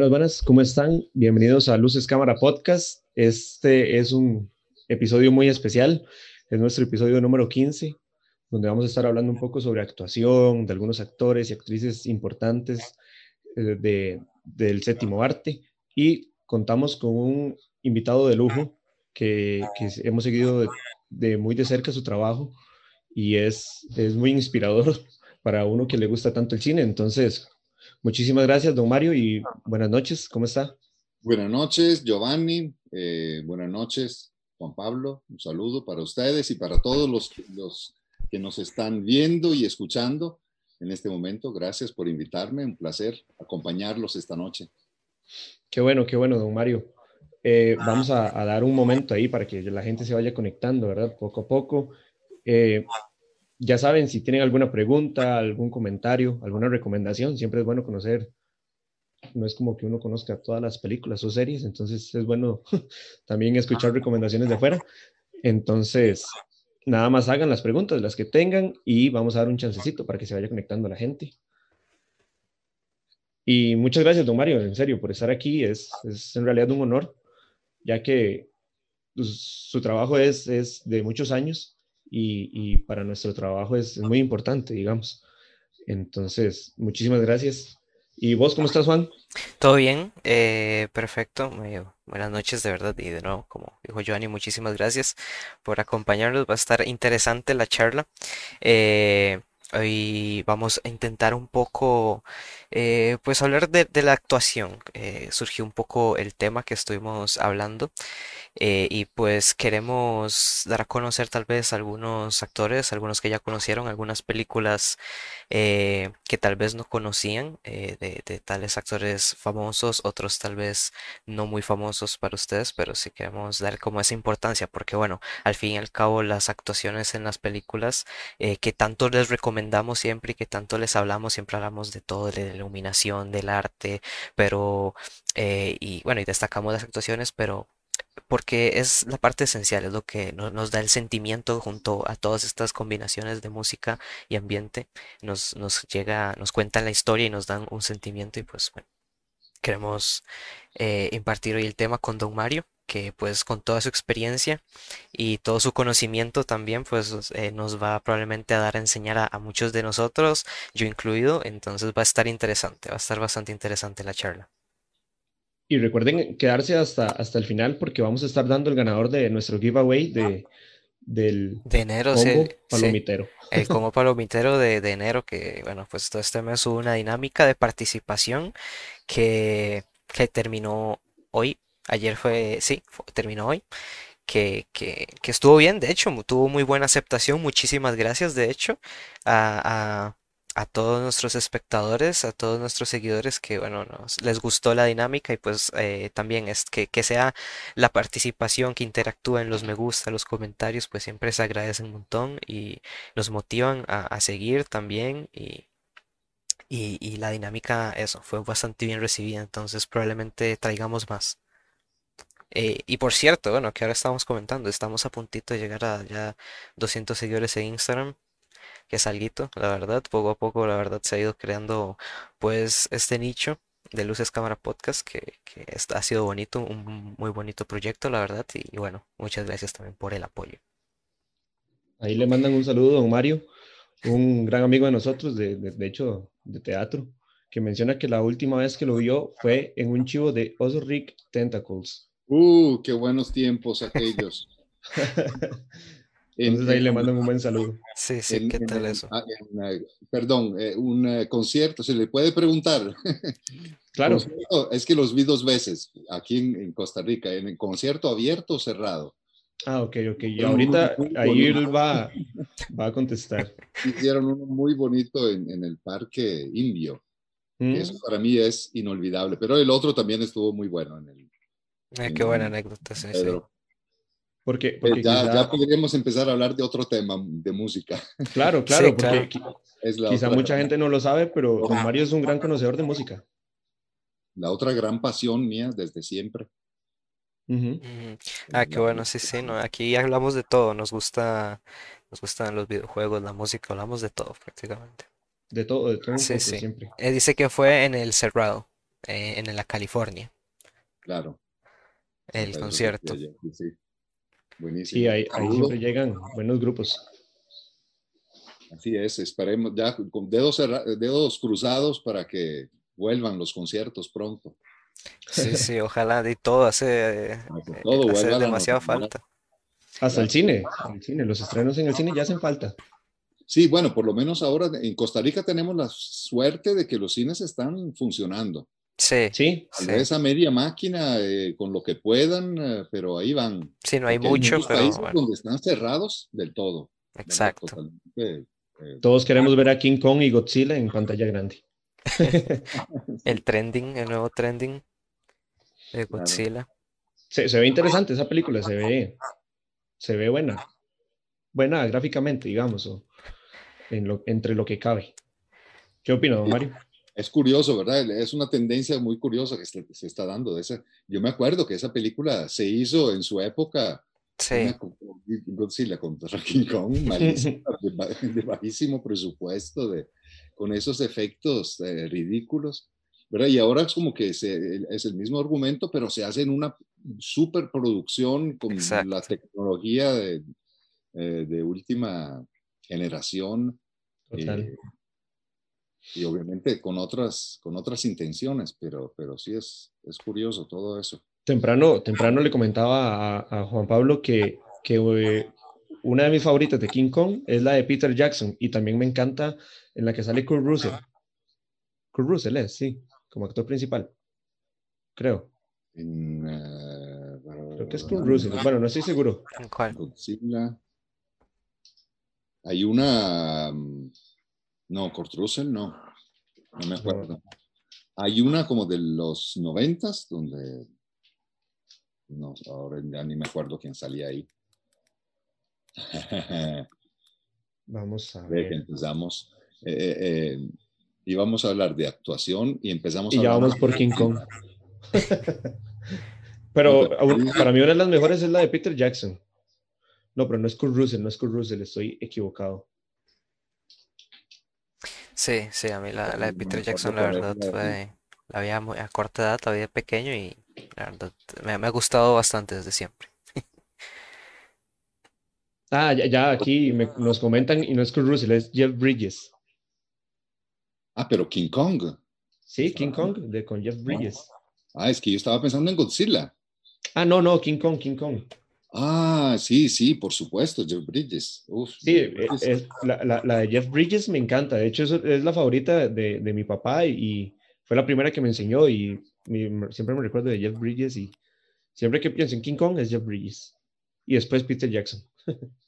Buenas, buenas, ¿cómo están? Bienvenidos a Luces Cámara Podcast. Este es un episodio muy especial, es nuestro episodio número 15, donde vamos a estar hablando un poco sobre actuación, de algunos actores y actrices importantes eh, de, del séptimo arte y contamos con un invitado de lujo que, hemos seguido de, de, muy de cerca su trabajo y es, es muy inspirador para uno que le gusta tanto el cine. Entonces, muchísimas gracias, don Mario, y buenas noches. ¿Cómo está? Buenas noches, Giovanni. Eh, buenas noches, Juan Pablo. Un saludo para ustedes y para todos los, los que nos están viendo y escuchando en este momento. Gracias por invitarme. Un placer acompañarlos esta noche. Qué bueno, qué bueno, don Mario. Eh, vamos a, a, dar un momento ahí para que la gente se vaya conectando, ¿verdad? Poco a poco. Eh, ya saben, si tienen alguna pregunta, algún comentario, alguna recomendación, siempre es bueno conocer. No es como que uno conozca todas las películas o series, entonces es bueno también escuchar recomendaciones de afuera. Entonces, nada más hagan las preguntas, las que tengan, y vamos a dar un chancecito para que se vaya conectando la gente. Y muchas gracias, don Mario, en serio, por estar aquí. Es, es en realidad un honor, ya que pues, su trabajo es, es de muchos años y, y para nuestro trabajo es, muy importante, digamos. Entonces, muchísimas gracias. ¿Y vos cómo estás, Juan? Todo bien, eh, perfecto. buenas noches, de verdad. Y de nuevo, como dijo Joanny, muchísimas gracias por acompañarnos. Va a estar interesante la charla. Eh, hoy vamos a intentar un poco, eh, pues hablar de, la actuación. Eh, surgió un poco el tema que estuvimos hablando. Eh, y pues queremos dar a conocer tal vez algunos actores, algunos que ya conocieron, algunas películas eh, que tal vez no conocían de, tales actores famosos, otros tal vez no muy famosos para ustedes, pero sí queremos dar como esa importancia, porque bueno, al fin y al cabo las actuaciones en las películas que tanto les recomendamos siempre y que tanto les hablamos, siempre hablamos de todo, de iluminación, del arte, pero, eh, y bueno, y destacamos las actuaciones, pero porque es la parte esencial, es lo que nos, da el sentimiento junto a todas estas combinaciones de música y ambiente, nos, nos llega, nos cuentan la historia y nos dan un sentimiento y pues bueno, queremos eh, impartir hoy el tema con Don Mario, que pues con toda su experiencia y todo su conocimiento también pues eh, nos va probablemente a dar a enseñar a, a muchos de nosotros, yo incluido, entonces va a estar interesante, va a estar bastante interesante la charla. Y recuerden quedarse hasta, hasta el final porque vamos a estar dando el ganador de nuestro giveaway de, del de enero, combo sí, palomitero. sí, el combo palomitero de, de, enero, que bueno, pues todo este mes hubo una dinámica de participación que, que terminó hoy. Ayer fue, sí, fue, terminó hoy. Que, que, que, estuvo bien, de hecho, tuvo muy buena aceptación. Muchísimas gracias, de hecho, a, a todos nuestros espectadores, a todos nuestros seguidores que, bueno, nos, les gustó la dinámica y pues eh, también es que, que, sea la participación, que interactúen los me gusta, los comentarios, pues siempre se agradecen un montón y nos motivan a, a seguir también y, y, y, la dinámica, eso, fue bastante bien recibida, entonces probablemente traigamos más. Eh, y por cierto, bueno, que ahora estamos comentando, estamos a puntito de llegar a ya 200 seguidores en Instagram que es alguito, la verdad, poco a poco la verdad se ha ido creando pues este nicho de Luces Cámara Podcast que, que ha sido bonito, un muy bonito proyecto la verdad y, y, bueno, muchas gracias también por el apoyo. Ahí le mandan un saludo a don Mario, un gran amigo de nosotros, de, de, hecho de teatro, que menciona que la última vez que lo vio fue en un chivo de Osric Tentacles. ¡Uh, qué buenos tiempos aquellos! Entonces ahí en, le mandan un buen saludo. Sí, sí, en, ¿qué tal eso? En, en, perdón, eh, un uh, concierto, se le puede preguntar. Claro. Es que los vi dos veces aquí en, Costa Rica, en el concierto abierto o cerrado. Ah, ok, ok. Y ahorita ahí él va, va a contestar. Hicieron uno muy bonito en, el Parque Indio. Mm. Eso para mí es inolvidable. Pero el otro también estuvo muy bueno en el. Eh, qué buena anécdota, sí, Pedro. sí. Porque, porque ya, quizá... ya, podríamos empezar a hablar de otro tema de música. Claro, claro, sí, porque claro. Es quizá otra... mucha gente no lo sabe, pero don Mario es un gran conocedor de música. La otra gran pasión mía desde siempre. Uh -huh. Ah, qué bueno, sí, sí, no, aquí hablamos de todo, nos gusta, nos gustan los videojuegos, la música, hablamos de todo prácticamente. De todo, de todo sí. siempre. Eh, dice que fue en el cerrado, eh, en la California. Claro. El concierto. Sí, buenísimo. Sí, ahí, ahí siempre llegan buenos grupos. Así es, esperemos ya con dedos, dedos cruzados para que vuelvan los conciertos pronto. Sí, sí, ojalá de todo hace, todo hace demasiada falta. Hasta el cine, el cine, los estrenos en el cine ya hacen falta. Sí, bueno, por lo menos ahora en Costa Rica tenemos la suerte de que los cines están funcionando. Sí. Sí. Tal vez a media máquina, eh, con lo que puedan, eh, pero ahí van. Sí, no hay mucho, hay pero. países donde están cerrados del todo. Exacto. Eh, Todos queremos ver a King Kong y Godzilla en pantalla grande. el trending, el nuevo trending de Godzilla. Se, se, ve interesante esa película, se ve, se ve buena. Buena gráficamente, digamos, o en lo, entre lo que cabe. ¿Qué opina, Mario? Es curioso, ¿verdad? Es una tendencia muy curiosa que se, se está dando. De esa, yo me acuerdo que esa película se hizo en su época Sí. Godzilla contra King Kong, malísima, de, de, bajísimo presupuesto, de, con esos efectos eh, ridículos, ¿verdad? Y ahora es como que se, es el mismo argumento, pero se hace en una superproducción con Exacto. la tecnología de, eh, de última generación. Total. Eh, y obviamente con otras, con otras intenciones, pero, pero sí es, es curioso todo eso. Temprano, temprano le comentaba a, a Juan Pablo que, que eh, una de mis favoritas de King Kong es la de Peter Jackson y también me encanta en la que sale Kurt Russell. Kurt Russell es, sí, como actor principal. Creo. En, uh, Creo que es Kurt Russell. Bueno, no estoy seguro. ¿En cuál? Godzilla. Hay una. No, Kurt Russell no. No me acuerdo. Hay una como de los noventas donde. No, ahora ya ni me acuerdo quién salía ahí. Vamos a ver. empezamos. Eh, eh, eh, íbamos a hablar de actuación y empezamos Y a ya hablar vamos por King Kong. Pero para mí una de las mejores es la de Peter Jackson. No, pero no es Kurt Russell, no es Kurt Russell, estoy equivocado. Sí, sí, a mí la, la de Peter Jackson, la verdad, fue, la vi a, muy- a corta edad, la vi de pequeño y la verdad me, me ha gustado bastante desde siempre. Ah, ya, ya aquí me- nos comentan y no es Kurt Russell, es Jeff Bridges. Ah, pero King Kong. Sí, King Kong, de, con Jeff Bridges. Ah, es que yo estaba pensando en Godzilla. Ah, no, no, King Kong, King Kong. Ah, sí, sí, por supuesto, Jeff Bridges. Uf, Sí, Jeff eh, Bridges. es, la, la- la de Jeff Bridges me encanta. De hecho, es la favorita de, de mi papá y, y fue la primera que me enseñó y mi- siempre me recuerdo de Jeff Bridges y siempre que pienso en King Kong es Jeff Bridges. Y después Peter Jackson.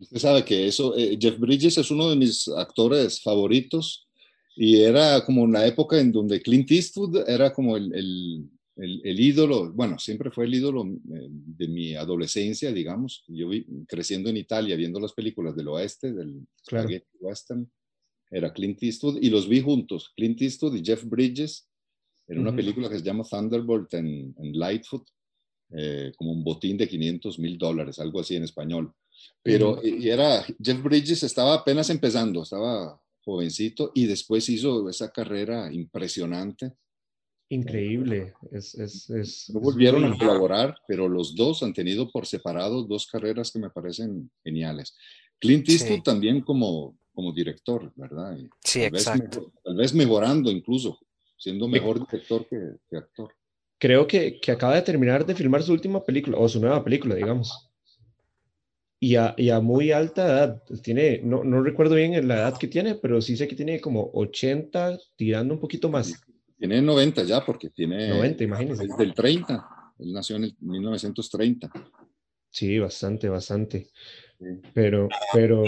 Usted sabe que eso, eh, Jeff Bridges es uno de mis actores favoritos y era como en la época en donde Clint Eastwood era como el, el, el, el ídolo, bueno, siempre fue el ídolo eh, de mi adolescencia, digamos. Yo vi, creciendo en Italia, viendo las películas del oeste, del Claro. western, era Clint Eastwood y los vi juntos, Clint Eastwood y Jeff Bridges, en una película que se llama Thunderbolt en, en Lightfoot, eh, como un botín de 500 mil dólares, algo así en español. Pero y era, Jeff Bridges estaba apenas empezando, estaba jovencito y después hizo esa carrera impresionante. Increíble. Es, es, es, No es volvieron a muy- colaborar, pero los dos han tenido por separado dos carreras que me parecen geniales. Clint Sí. Eastwood también como, como director, ¿verdad? Y Sí, tal, vez exacto. mejor- tal vez mejorando incluso, siendo Sí. mejor director que, que actor. Creo que, que acaba de terminar de filmar su última película, o su nueva película, digamos. Y a, y a muy alta edad. Tiene, no, no recuerdo bien la edad que tiene, pero sí sé que tiene como 80, tirando un poquito más. Tiene 90 ya, porque tiene... 90, imagínense. Es del 30. Él nació en el 1930. Sí, bastante, bastante. Sí. Pero, pero,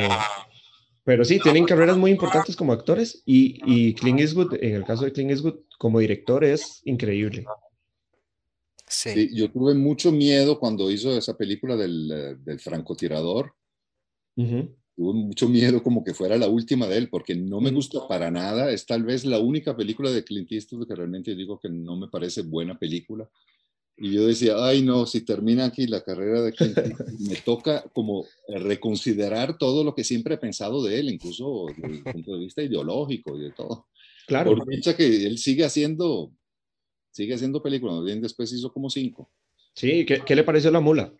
pero sí, tienen carreras muy importantes como actores y, y Clint Eastwood, en el caso de Clint Eastwood, como director es increíble. Sí, Sí, yo tuve mucho miedo cuando hizo esa película del, eh, del francotirador. Ujú. Tuve mucho miedo como que fuera la última de él, porque no me gusta para nada. Es tal vez la única película de Clint Eastwood que realmente digo que no me parece buena película. Y yo decía, ay no, si termina aquí la carrera de Clint Eastwood, me toca como reconsiderar todo lo que siempre he pensado de él, incluso desde el punto de vista ideológico y de todo. Claro, Por dicha que él sigue haciendo sigue haciendo películas, bien después hizo como cinco. Sí, ¿qué, ¿qué, le pareció La Mula?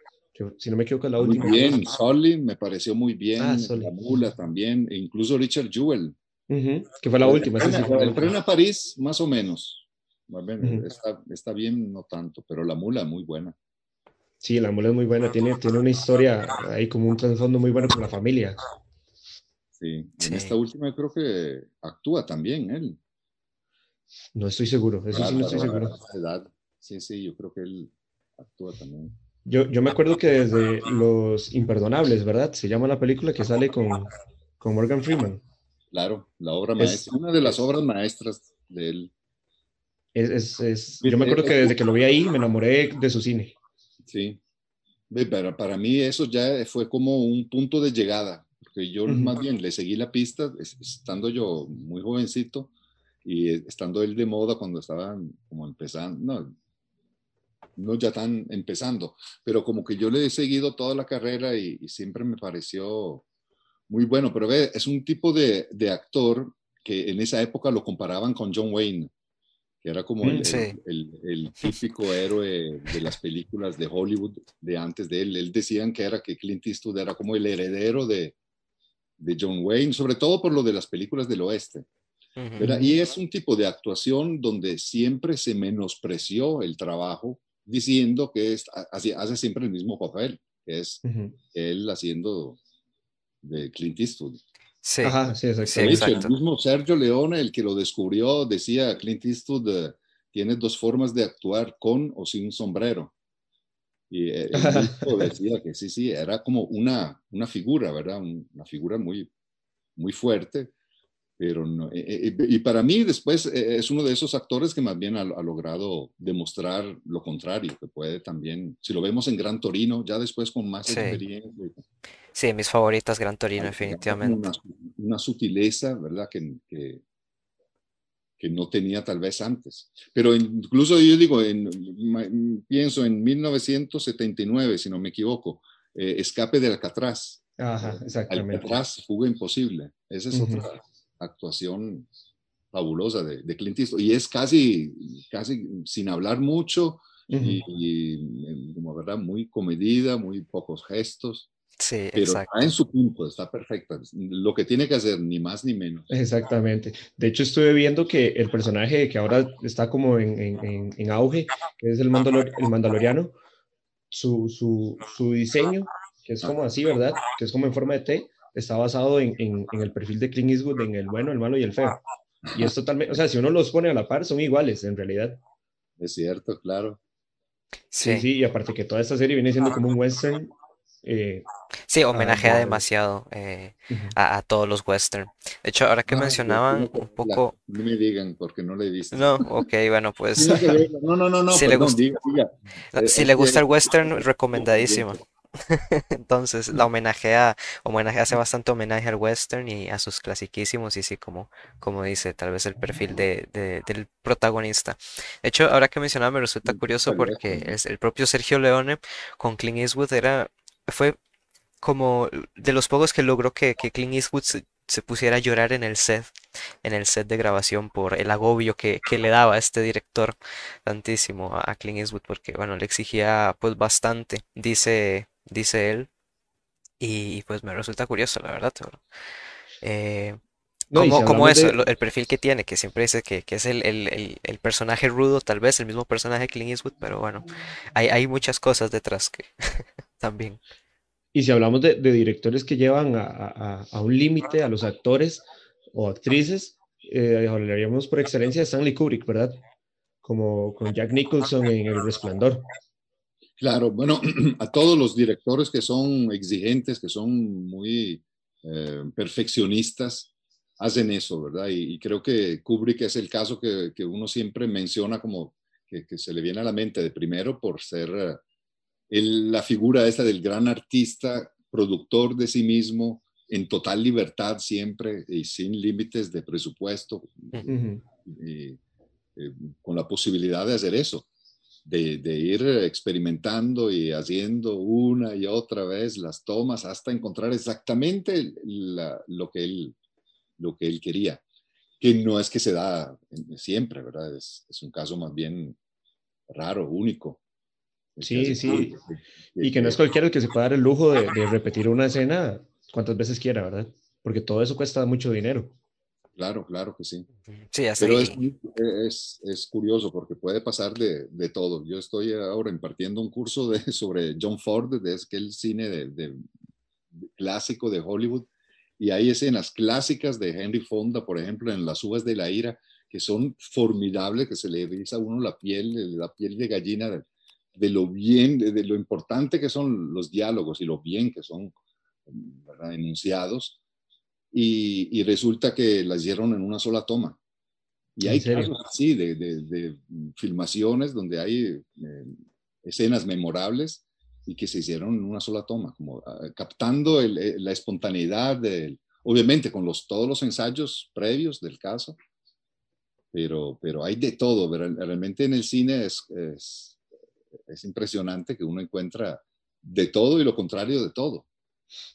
Si no me equivoco, la última. Muy bien, me pareció muy bien, ah, La Mula también, e incluso Richard Jewell. que fue la última. El, tren a París, más o menos. está, está, bien, no tanto, pero La Mula muy buena. Sí, La Mula es muy buena, tiene, tiene una historia ahí como un trasfondo muy bueno con la familia. Sí, en esta última creo que actúa también él. No estoy seguro, eso sí no estoy seguro. Sí, sí, yo creo que él actúa también. Yo, yo me acuerdo que desde Los Imperdonables, ¿verdad? Se llama la película que sale con, con Morgan Freeman. Claro, la obra maestra, una de las obras maestras de él. Es, es, yo me acuerdo que desde que lo vi ahí me enamoré de su cine. Sí, pero para mí eso ya fue como un punto de llegada, porque yo más bien le seguí la pista estando yo muy jovencito y estando él de moda cuando estaban como empezando, no, no ya tan empezando, pero como que yo le he seguido toda la carrera y, siempre me pareció muy bueno, pero ve, es un tipo de, de, actor que en esa época lo comparaban con John Wayne, que era como el, mm, el, el, típico héroe de las películas de Hollywood de antes de él. Él decían que era que Clint Eastwood era como el heredero de, de John Wayne, sobre todo por lo de las películas del oeste. Y es un tipo de actuación donde siempre se menospreció el trabajo, diciendo que es, hace, hace siempre el mismo papel, que es él haciendo de Clint Eastwood. Sí, sí, exactamente. el mismo Sergio Leone, el que lo descubrió, decía Clint Eastwood eh, tiene dos formas de actuar con o sin sombrero. Y el decía que sí, sí, era como una, una figura, ¿verdad? Una figura muy, muy fuerte pero no, eh, eh, y para mí después eh, es uno de esos actores que más bien ha, logrado demostrar lo contrario, que puede también, si lo vemos en Gran Torino, ya después con más experiencia. Sí, mis favoritas Gran Torino, definitivamente. Una, sutileza, ¿verdad? Que, que, que, no tenía tal vez antes. Pero incluso yo digo, en, pienso en 1979, si no me equivoco, Escape del Alcatraz. Ajá, exactamente. Alcatraz, Fuga Imposible. Esa es otra actuación fabulosa de, de, Clint Eastwood. Y es casi, casi sin hablar mucho y, como verdad, muy comedida, muy pocos gestos. Sí, pero está en su punto, está perfecta. Lo que tiene que hacer, ni más ni menos. Exactamente. De hecho, estuve viendo que el personaje que ahora está como en, en, en auge, que es el, Mandalor el Mandaloriano, su, su, su diseño, que es como así, ¿verdad? Que es como en forma de T, está basado en, en, el perfil de Clint Eastwood, en el bueno, el malo y el feo. Y es totalmente, o sea, si uno los pone a la par, son iguales en realidad. Es cierto, claro. Sí, sí, y aparte que toda esta serie viene siendo como un western. Eh, sí, homenajea demasiado eh, a, a, todos los western. De hecho, ahora que mencionaban un poco... no me digan porque no le visto. No, ok, bueno, pues... No, no, no, no. Si, le, gusta, si le gusta el western, recomendadísimo. Entonces, la homenajea, homenaje, hace bastante homenaje al western y a sus clasiquísimos, y sí, como, como dice, tal vez el perfil de, del protagonista. De hecho, ahora que mencionaba, me resulta curioso porque el, el propio Sergio Leone con Clint Eastwood era, fue como de los pocos que logró que, que Clint Eastwood se, pusiera a llorar en el set, en el set de grabación por el agobio que, que le daba a este director tantísimo a, a Clint Eastwood, porque bueno, le exigía pues bastante. Dice dice él. Y pues me resulta curioso, la verdad. Eh, ¿Cómo, es el perfil que tiene? Que siempre dice que, es el, personaje rudo, tal vez el mismo personaje que Clint Eastwood, pero bueno, hay, hay muchas cosas detrás que también. Y si hablamos de, directores que llevan a, un límite a los actores o actrices, eh, hablaríamos por excelencia de Stanley Kubrick, ¿verdad? Como con Jack Nicholson en El Resplandor. Claro, bueno, a todos los directores que son exigentes, que son muy eh, perfeccionistas, hacen eso, ¿verdad? Y, creo que Kubrick es el caso que, uno siempre menciona como que, se le viene a la mente de primero por ser eh, la figura esta del gran artista, productor de sí mismo, en total libertad siempre y sin límites de presupuesto, y, eh, con la posibilidad de hacer eso de, ir experimentando y haciendo una y otra vez las tomas hasta encontrar exactamente lo, que él, lo que él quería. Que no es que se da siempre, ¿verdad? Es, un caso más bien raro, único. Sí, sí. y que no es cualquiera el que se pueda dar el lujo de, de repetir una escena cuantas veces quiera, ¿verdad? Porque todo eso cuesta mucho dinero. Claro, claro que sí. Sí, así. Pero es, es, es, curioso porque puede pasar de, de, todo. Yo estoy ahora impartiendo un curso de, sobre John Ford, de aquel cine de, de, clásico de Hollywood, y hay escenas clásicas de Henry Fonda, por ejemplo, en Las uvas de la ira, que son formidables, que se le eriza a uno la piel, la piel de gallina de, de lo bien, de, lo importante que son los diálogos y lo bien que son ¿verdad? enunciados y, resulta que las hicieron en una sola toma. Y hay casos así de, de, filmaciones donde hay eh, escenas memorables y que se hicieron en una sola toma, como ah, captando eh, la espontaneidad, del, obviamente con los, todos los ensayos previos del caso, pero, pero hay de todo. Realmente en el cine es, es, es impresionante que uno encuentra de todo y lo contrario de todo.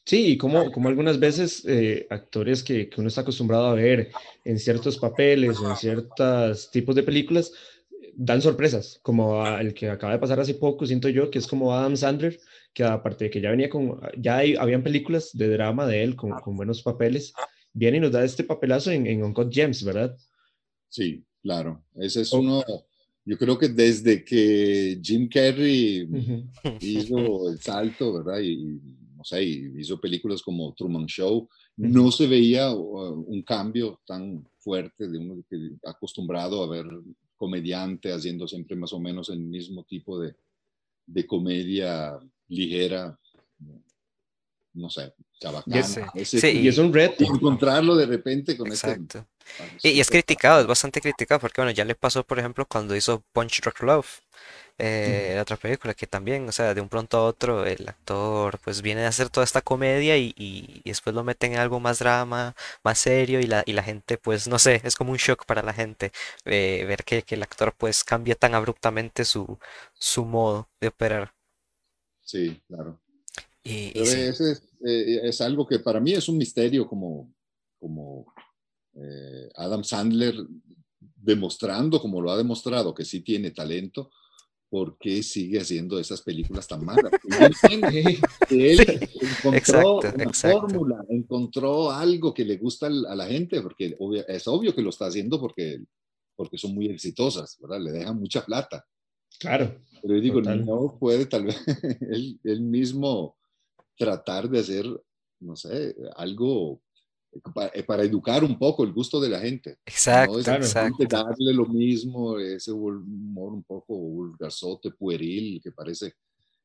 Sí, y como, como algunas veces eh, actores que, que, uno está acostumbrado a ver en ciertos papeles o en ciertos tipos de películas dan sorpresas, como el que acaba de pasar hace poco, siento yo, que es como Adam Sandler, que aparte de que ya venía con, ya hay, habían películas de drama de él con, con, buenos papeles, viene y nos da este papelazo en, en Uncut Gems, ¿verdad? Sí, claro, ese es uno, yo creo que desde que Jim Carrey hizo el salto, ¿verdad? Y, sea, hizo películas como Truman Show, no se veía uh, un cambio tan fuerte de uno que acostumbrado a ver comediante haciendo siempre más o menos el mismo tipo de, de comedia ligera, no sé, chabacana. y es un reto. Encontrarlo de repente con este Exacto. y, y, es criticado, es bastante criticado, porque bueno, ya le pasó, por ejemplo, cuando hizo Punch Rock Love eh, otra película que también, o sea, de un pronto a otro el actor pues viene a hacer toda esta comedia y, y, después lo meten en algo más drama, más serio y la, y la gente pues no sé, es como un shock para la gente eh, ver que, que, el actor pues cambia tan abruptamente su, su modo de operar. Sí, claro. Y, Es, eh, es, algo que para mí es un misterio como, como eh, Adam Sandler demostrando, como lo ha demostrado, que sí tiene talento, ¿por qué sigue haciendo esas películas tan malas? Él, encontró una fórmula, encontró algo que le gusta a la gente, porque es obvio que lo está haciendo porque, porque son muy exitosas, ¿verdad? Le dejan mucha plata. Claro. Pero yo digo, no puede tal vez él mismo tratar de hacer, no sé, algo eh, para, educar un poco el gusto de la gente. Exacto, exacto. Darle lo mismo, ese humor un poco vulgarzote, pueril, que parece,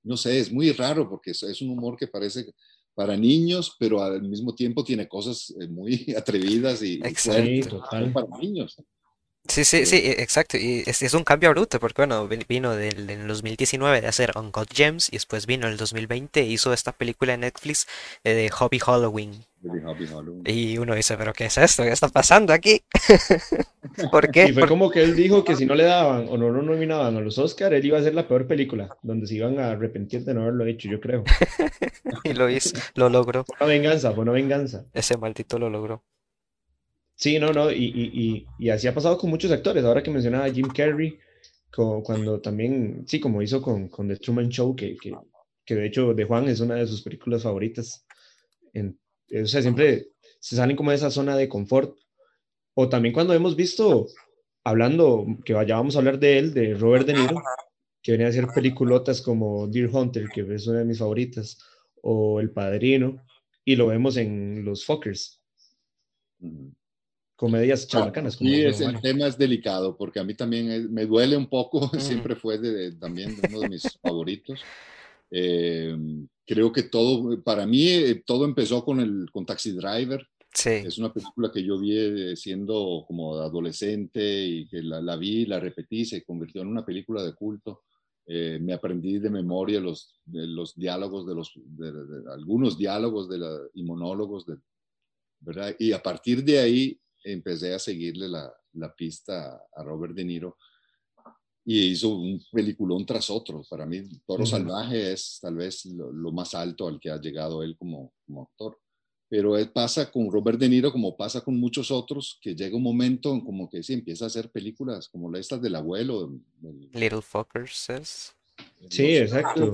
no sé, es muy raro porque es, un humor que parece para niños, pero al mismo tiempo tiene cosas eh, muy atrevidas y, exacto, para niños. Sí, sí, sí, e, exacto. Y es, es un cambio bruto, porque bueno, vino del, en el 2019 de hacer Uncut Gems y después vino el 2020 e hizo esta película de Netflix eh, de Hobby Halloween. Y uno dice, pero ¿qué es esto? ¿Qué está pasando aquí? ¿Por qué? Y fue como que él dijo que si no le daban o no lo nominaban a los Oscars, él iba a ser la peor película, donde se iban a arrepentir de no haberlo hecho, yo creo. y lo hizo, lo logró. Fue una venganza, fue una venganza. Ese maldito lo logró. Sí, no, no, y, y, y, así ha pasado con muchos actores. Ahora que mencionaba Jim Carrey, cuando también, sí, como hizo con, con The Truman Show, que, que, que, de hecho de Juan es una de sus películas favoritas. En, o sea, siempre se salen como de esa zona de confort. O también cuando hemos visto, hablando, que ya a hablar de él, de Robert De Niro, que venía a hacer peliculotas como Deer Hunter, que es una de mis favoritas, o El Padrino, y lo vemos en Los Fuckers comedias chabacanas. Sí, es, el tema es delicado, porque a mí también me duele un poco, siempre fue de, también uno de mis favoritos. Eh, creo que todo, para mí, eh, todo empezó con, el, con Taxi Driver. Sí. Es una película que yo vi eh, siendo como adolescente y que la, la vi, la repetí, se convirtió en una película de culto. me aprendí de memoria los, de los diálogos, de los, de, algunos diálogos de la, y monólogos, de, ¿verdad? Y a partir de ahí empecé a seguirle la, la pista a Robert De Niro y hizo un peliculón tras otro. Para mí, Toro Salvaje es tal vez lo, más alto al que ha llegado él como, como actor. pero pasa con Robert De Niro como pasa con muchos otros, que llega un momento en como que sí, empieza a hacer películas como estas del abuelo. Little Fuckers. Sí, exacto.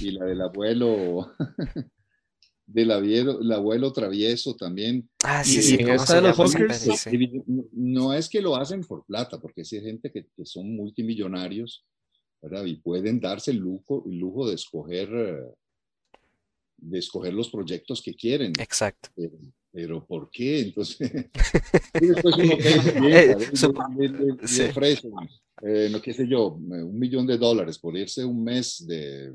Y la del abuelo, del abuelo, el abuelo travieso también. Ah, sí, sí. esta de los no es que lo hacen por plata, porque sí hay gente que, que son multimillonarios, ¿verdad? Y pueden darse el lujo, el lujo de escoger eh, de escoger los proyectos que quieren. Exacto. Pero, ¿por qué? Entonces, después uno le, ofrecen, eh, no qué sé yo, un millón de dólares por irse un mes de,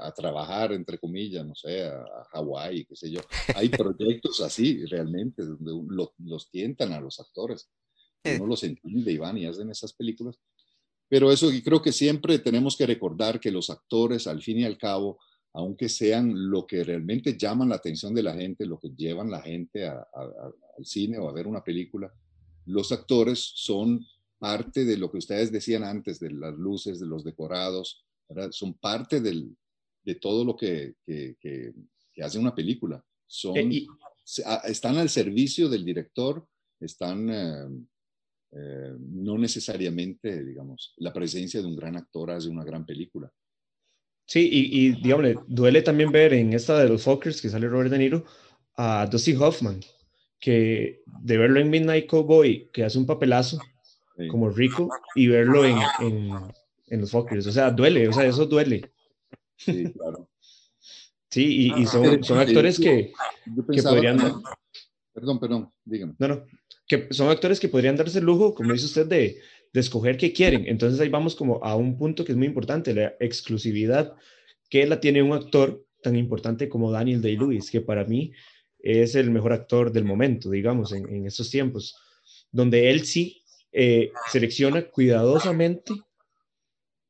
a trabajar, entre comillas, no sé, a, Hawái, qué sé yo. Hay proyectos así, realmente, donde los tientan a los actores. Uno los entiende y van y hacen esas películas. Pero eso y creo que siempre tenemos que recordar que los actores, al fin y al cabo, aunque sean lo que realmente llaman la atención de la gente, lo que llevan la gente al cine o a ver una película, los actores son parte de lo que ustedes decían antes, de las luces, de los decorados, son parte del, de todo lo que, que, que, hace una película. Son, eh, están al servicio del director, están eh, eh, no necesariamente, digamos, la presencia de un gran actor hace una gran película. Sí, y, y digamos, duele también ver en esta de los Fockers que sale Robert De Niro a Dusty Hoffman, que de verlo en Midnight Cowboy, que hace un papelazo como rico, y verlo en, en, los Fockers. O sea, duele, o sea, eso duele. Sí, claro. Sí, y, son, son actores que, que podrían... Perdón, perdón, dígame. No, no, que son actores que podrían darse el lujo, como dice usted, de, de escoger qué quieren. Entonces ahí vamos como a un punto que es muy importante, la exclusividad que la tiene un actor tan importante como Daniel Day-Lewis, que para mí es el mejor actor del momento, digamos, en, estos tiempos, donde él sí eh, selecciona cuidadosamente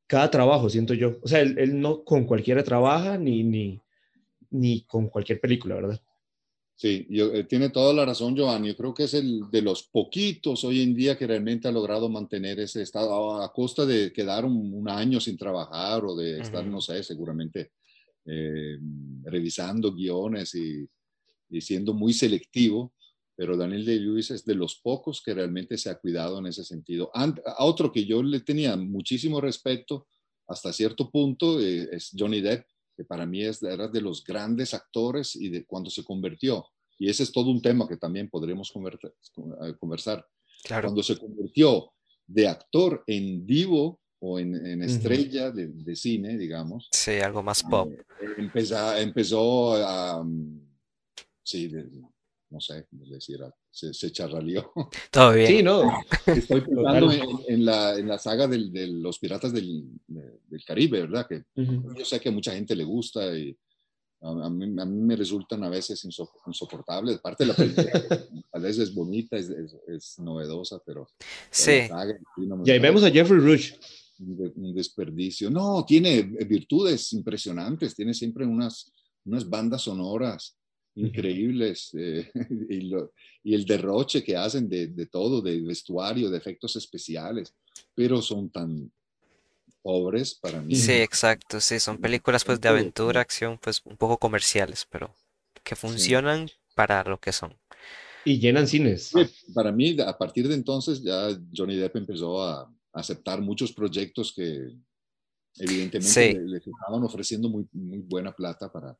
cada trabajo, siento yo. O sea, él, él, no con cualquiera trabaja ni, ni, ni con cualquier película, ¿verdad? Sí, yo, eh, tiene toda la razón, Giovanni. Yo creo que es el de los poquitos hoy en día que realmente ha logrado mantener ese estado a, costa de quedar un, año sin trabajar o de estar, no sé, seguramente eh, revisando guiones y, siendo muy selectivo. Pero Daniel de Lewis es de los pocos que realmente se ha cuidado en ese sentido. a otro que yo le tenía muchísimo respeto hasta cierto punto eh, es Johnny Depp que para mí es, era de los grandes actores y de cuando se convirtió, y ese es todo un tema que también podremos conversar, cuando se convirtió de actor en vivo o en, estrella de, cine, digamos. Sí, algo más pop. Eh, empezó, empezó a, sí, no sé cómo decir, se, se charralió. Todo bien. Sí, no. Estoy pensando en, la, en, la, saga del, de los piratas del, del Caribe, ¿verdad? Que yo sé que a mucha gente le gusta y a, mí, a mí, me resultan a veces insoportables. Parte de la película a veces es bonita, es, es, novedosa, pero... Sí. y ahí vemos a Jeffrey Rush. Un, desperdicio. No, tiene virtudes impresionantes, tiene siempre unas, unas bandas sonoras increíbles eh, y, y, el derroche que hacen de, de, todo, de vestuario, de efectos especiales, pero son tan pobres para mí. Sí, exacto, sí, son películas pues de aventura, acción, pues un poco comerciales, pero que funcionan para lo que son. Y llenan cines. para mí, a partir de entonces ya Johnny Depp empezó a aceptar muchos proyectos que evidentemente le, estaban ofreciendo muy, muy buena plata para,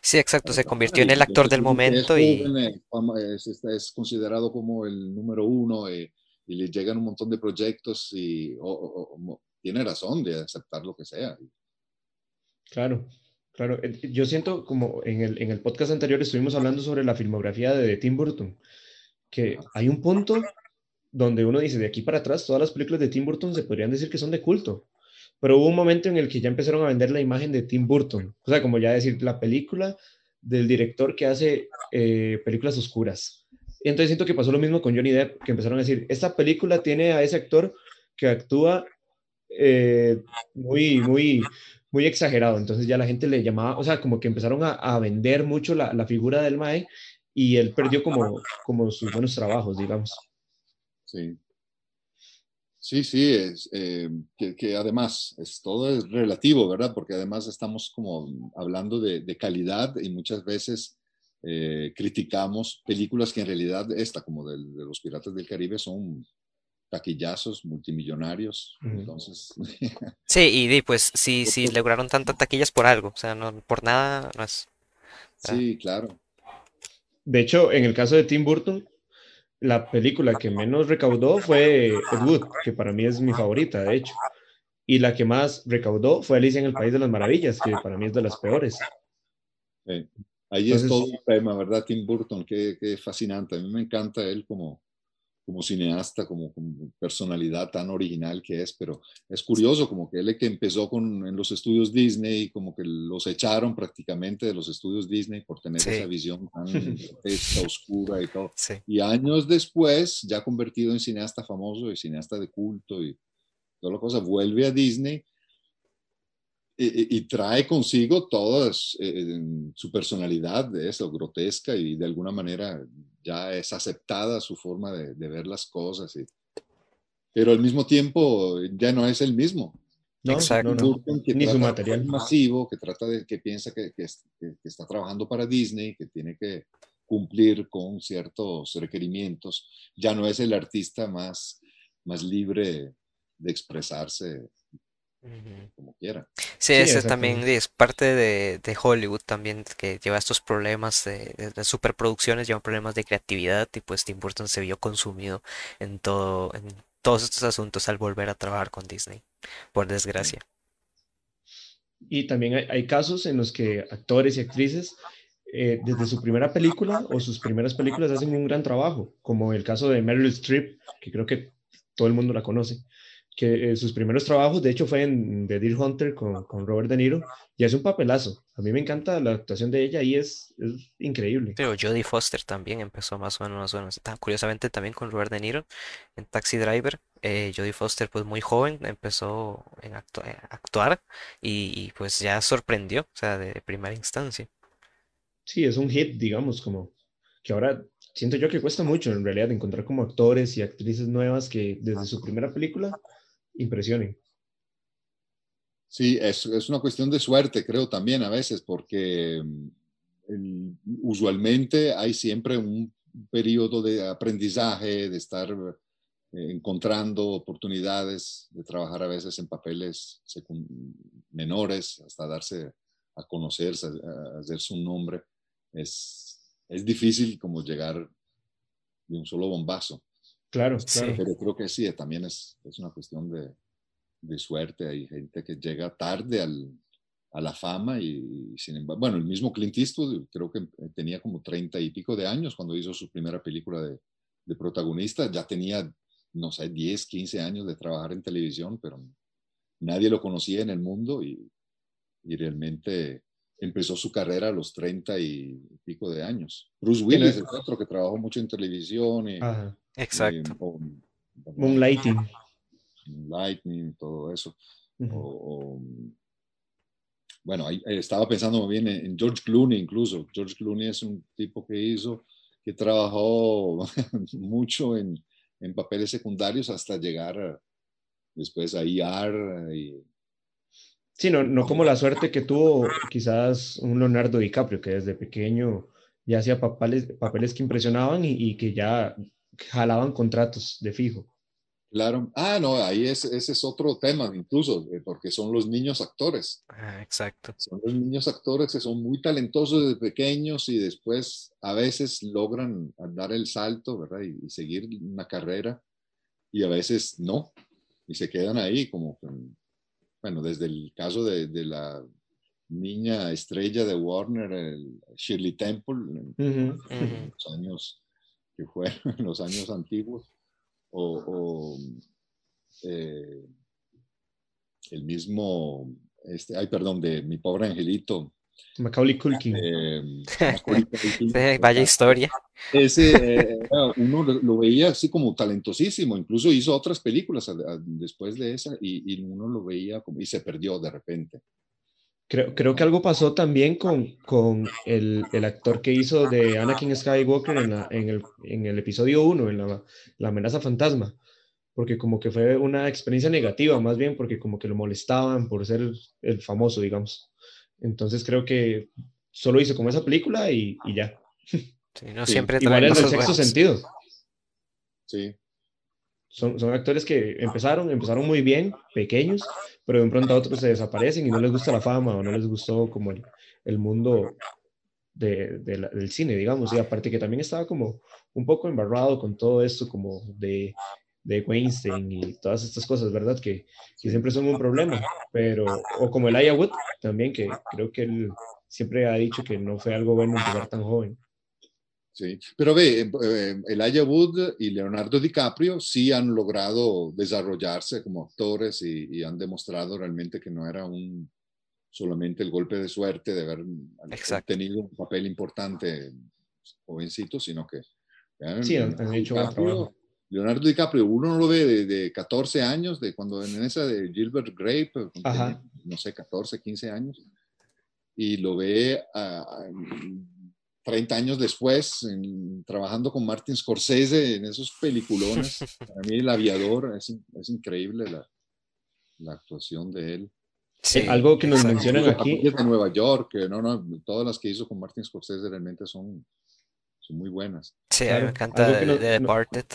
Sí, exacto, se convirtió en el actor del momento y... Es, considerado como el número uno eh, y le llegan un montón de proyectos y tiene razón de aceptar lo que sea. Claro, claro. Eh, yo siento como en el, en el podcast anterior estuvimos hablando sobre la filmografía de Tim Burton, que hay un punto donde uno dice, de aquí para atrás, todas las películas de Tim Burton se podrían decir que son de culto pero hubo un momento en el que ya empezaron a vender la imagen de Tim Burton, o sea, como ya decir, la película del director que hace eh, películas oscuras. Entonces siento que pasó lo mismo con Johnny Depp, que empezaron a decir, esta película tiene a ese actor que actúa eh, muy, muy, muy exagerado. Entonces ya la gente le llamaba, o sea, como que empezaron a, vender mucho la, la, figura del Mae y él perdió como, como sus buenos trabajos, digamos. Sí. Sí, sí, es, eh, que, además es, todo es relativo, ¿verdad? Porque además estamos como hablando de, calidad y muchas veces eh, criticamos películas que en realidad esta, como de, de los Piratas del Caribe, son taquillazos multimillonarios. Entonces. Sí, y, pues sí, sí lograron tantas taquillas por algo, o sea, no por nada no es. Sí, claro. De hecho, en el caso de Tim Burton, la película que menos recaudó fue Ed Wood, que para mí es mi favorita, de hecho. Y la que más recaudó fue Alicia en el País de las Maravillas, que para mí es de las peores. Ahí es todo un tema, ¿verdad? Tim Burton, qué, qué fascinante. A mí me encanta él como, como cineasta, como, personalidad tan original que es, pero es curioso como que él que empezó con, en los estudios Disney, como que los echaron prácticamente de los estudios Disney por tener esa visión tan oscura y todo. Y años después, ya convertido en cineasta famoso y cineasta de culto y toda la cosa, vuelve a Disney y, trae consigo toda eh, su personalidad de eso, grotesca y de alguna manera ya es aceptada su forma de, ver las cosas. Y, pero al mismo tiempo ya no es el mismo. No, Exacto. Ni su material masivo, que trata de, que piensa que, que, está trabajando para Disney, que tiene que cumplir con ciertos requerimientos. Ya no es el artista más, más libre de expresarse como quiera. Sí, ese también es parte de, Hollywood también, que lleva estos problemas de, superproducciones, lleva problemas de creatividad y pues Tim Burton se vio consumido en todo, en todos estos asuntos al volver a trabajar con Disney, por desgracia. Y también hay, casos en los que actores y actrices eh, desde su primera película o sus primeras películas hacen un gran trabajo, como el caso de Meryl Streep, que creo que todo el mundo la conoce que eh, sus primeros trabajos, de hecho, fue en The Deer Hunter con, con, Robert De Niro, y es un papelazo. A mí me encanta la actuación de ella y es, es increíble. Pero Jodie Foster también empezó más o menos, más o menos. Curiosamente también con Robert De Niro en Taxi Driver. Eh, Jodie Foster, pues muy joven, empezó en a actuar y, pues ya sorprendió, o sea, de primera instancia. Sí, es un hit, digamos, como que ahora siento yo que cuesta mucho en realidad encontrar como actores y actrices nuevas que desde su primera película impresionen. Sí, es, es, una cuestión de suerte, creo también a veces, porque mm, usualmente hay siempre un periodo de aprendizaje, de estar eh, encontrando oportunidades, de trabajar a veces en papeles menores, hasta darse a conocerse, a hacerse un nombre. Es, es difícil como llegar de un solo bombazo. Claro, claro. Pero creo que sí, también es, es una cuestión de, de, suerte. Hay gente que llega tarde al, a la fama y, sin embargo, bueno, el mismo Clint Eastwood creo que tenía como treinta y pico de años cuando hizo su primera película de, de protagonista. Ya tenía, no sé, 10, 15 años de trabajar en televisión, pero nadie lo conocía en el mundo y, y realmente empezó su carrera a los treinta y pico de años. Bruce Willis es otro que trabajó mucho en televisión. Y, Exacto. Moonlighting. Moonlighting, todo eso. bueno, estaba pensando muy bien en, George Clooney incluso. George Clooney es un tipo que hizo, que trabajó mucho en, en papeles secundarios hasta llegar después a ER y Sí, no, no como la suerte que tuvo quizás un Leonardo DiCaprio, que desde pequeño ya hacía papeles, papeles que impresionaban y, que ya jalaban contratos de fijo. Claro. Ah, no, ahí es, ese es otro tema incluso, eh, porque son los niños actores. Ah, exacto. Son los niños actores que son muy talentosos desde pequeños y después a veces logran dar el salto, ¿verdad? Y, y seguir una carrera y a veces no. Y se quedan ahí como bueno, desde el caso de, la niña estrella de Warner, Shirley Temple, en, los años que fueron, los años antiguos, o, eh, el mismo, este, ay, perdón, de mi pobre angelito, Macaulay Culkin. Eh, vaya historia. Ese, eh, uno lo, veía así como talentosísimo, incluso hizo otras películas después de esa y, uno lo veía como, y se perdió de repente. Creo, creo que algo pasó también con, con el, el, actor que hizo de Anakin Skywalker en, en, el, en el, episodio 1, en la, la amenaza fantasma porque como que fue una experiencia negativa, más bien porque como que lo molestaban por ser el famoso, digamos. Entonces creo que solo hizo como esa película y, ya. Sí, no siempre Igual traen es el sexto buenas. sentido. Sí, Son, son actores que empezaron, empezaron muy bien, pequeños, pero de pronto a otros se desaparecen y no les gusta la fama o no les gustó como el, el mundo de, de la- del cine, digamos. Y aparte que también estaba como un poco embarrado con todo esto como de, de Weinstein y todas estas cosas, ¿verdad? Que, que siempre son un problema. Pero, o como el Wood también, que creo que él siempre ha dicho que no fue algo bueno empezar tan joven. Sí. Pero ve, eh, Elijah Wood y Leonardo DiCaprio sí han logrado desarrollarse como actores y, y han demostrado realmente que no era un solamente el golpe de suerte de haber Exacto. tenido un papel importante jovencito, sino que Sí, han- han hecho DiCaprio- trabajo. Leonardo DiCaprio, uno no lo ve de, de 14 años, de cuando en esa de Gilbert Grape, tenía, no sé, 14, 15 años, y lo ve a, 30 años después en- trabajando con Martin Scorsese en esos peliculones. Para mí El Aviador es, es increíble la, la actuación de él. Sí, algo que nos mencionan aquí, de Nueva York, que no, no, todas las que hizo con Martin Scorsese realmente son, son muy buenas. Sí, a mí Claro, me encanta The no- The no- Departed.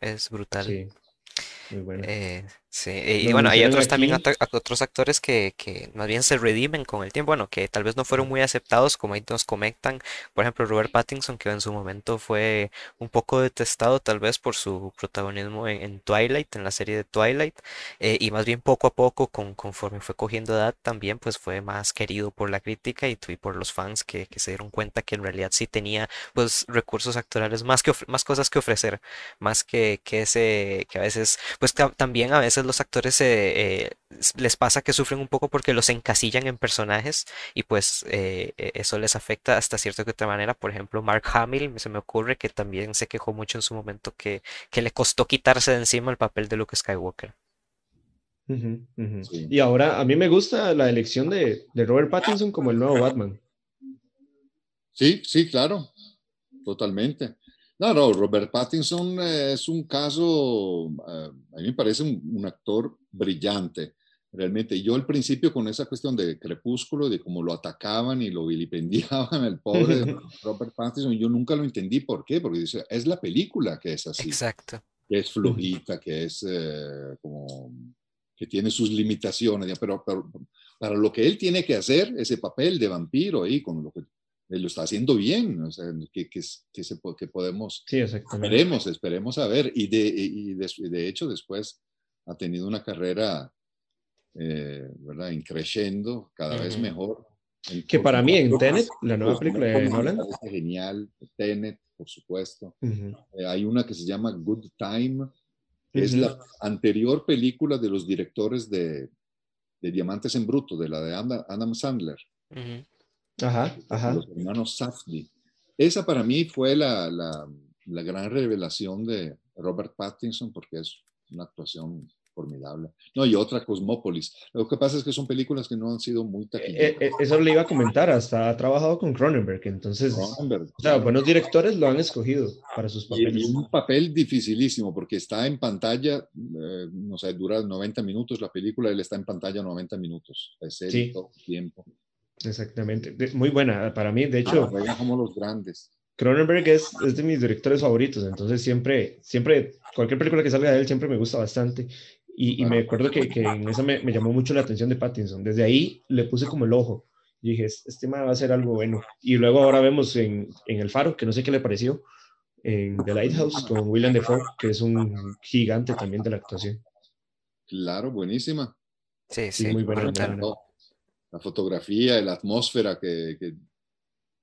Es brutal. sí, muy bueno. Eh, sí, y bueno, hay otros también aquí- otros actores que, que más bien se redimen con el tiempo, bueno, que tal vez no fueron muy aceptados, como ahí nos comentan, por ejemplo, Robert Pattinson, que en su momento fue un poco detestado tal vez por su protagonismo en, en Twilight, en la serie de Twilight, eh, y más bien poco a poco, con, conforme fue cogiendo edad, también pues fue más querido por la crítica y, por los fans que, que se dieron cuenta que en realidad sí tenía pues recursos actorales, más que más cosas que ofrecer más que, que ese, que a veces, pues ta- también a veces los actores eh, eh, les pasa que sufren un poco porque los encasillan en personajes y pues eh, eh, eso les afecta hasta cierta que otra manera. Por ejemplo, Mark Hamill, se me ocurre que también se quejó mucho en su momento que, que le costó quitarse de encima el papel de Luke Skywalker. Sí. Y ahora a mí me gusta la elección de, de Robert Pattinson como el nuevo Batman. Sí, sí, claro, totalmente. No, no, Robert Pattinson es un caso, eh, a mí me parece un, un actor brillante, realmente. Yo al principio con esa cuestión de Crepúsculo, de cómo lo atacaban y lo vilipendiaban al pobre Robert Pattinson, yo nunca lo entendí. ¿Por qué? Porque dice, es la película que es así, Exacto. que es flojita, que es eh, como, que tiene sus limitaciones, pero, pero para lo que él tiene que hacer, ese papel de vampiro ahí, con lo que lo está haciendo bien, o sea, que, que, que, se, que podemos, Sí, exactamente. esperemos, esperemos a ver, y de, y de, de hecho después ha tenido una carrera, eh, ¿verdad?, increciendo, cada Ujú. vez mejor. En- Que para mí en Tenet, la nueva película de Nolan, genial, Tenet, por supuesto. ujú, Eh, hay una que se llama Good Time, que es Ujú. la anterior película de los directores de, de Diamantes en Bruto, de la de Adam, Adam Sandler. Ajá, ajá. los hermanos Safdie. Esa para mí fue la, la, la gran revelación de Robert Pattinson porque es una actuación formidable. No, y otra, Cosmópolis. Lo que pasa es que son películas que no han sido muy Eh, taquilleras. eh, eso le iba a comentar, hasta ha trabajado con Cronenberg, entonces, Cronenberg, o sea, buenos directores lo han escogido para sus Y, y papeles. un papel dificilísimo porque está en pantalla, eh, no sé, dura 90 minutos la película, él está en pantalla 90 minutos. Es él Sí. todo el tiempo. Exactamente. De- muy buena para mí. De Ah, hecho, juegan como los grandes. Cronenberg es, es de mis directores favoritos, entonces siempre, siempre, cualquier película que salga de él siempre me gusta bastante. Y, y me acuerdo que, que en esa me, me llamó mucho la atención de Pattinson. Desde ahí le puse como el ojo. Y dije, "Es- este man va a ser algo bueno. Y luego ahora vemos en, en El Faro, que no sé qué le pareció, en The Lighthouse con William Defoe, que es un gigante también de la actuación. Claro, buenísima. Sí, Sí, sí, muy buena, muy brutal. buena. No, La fotografía, la atmósfera que, que,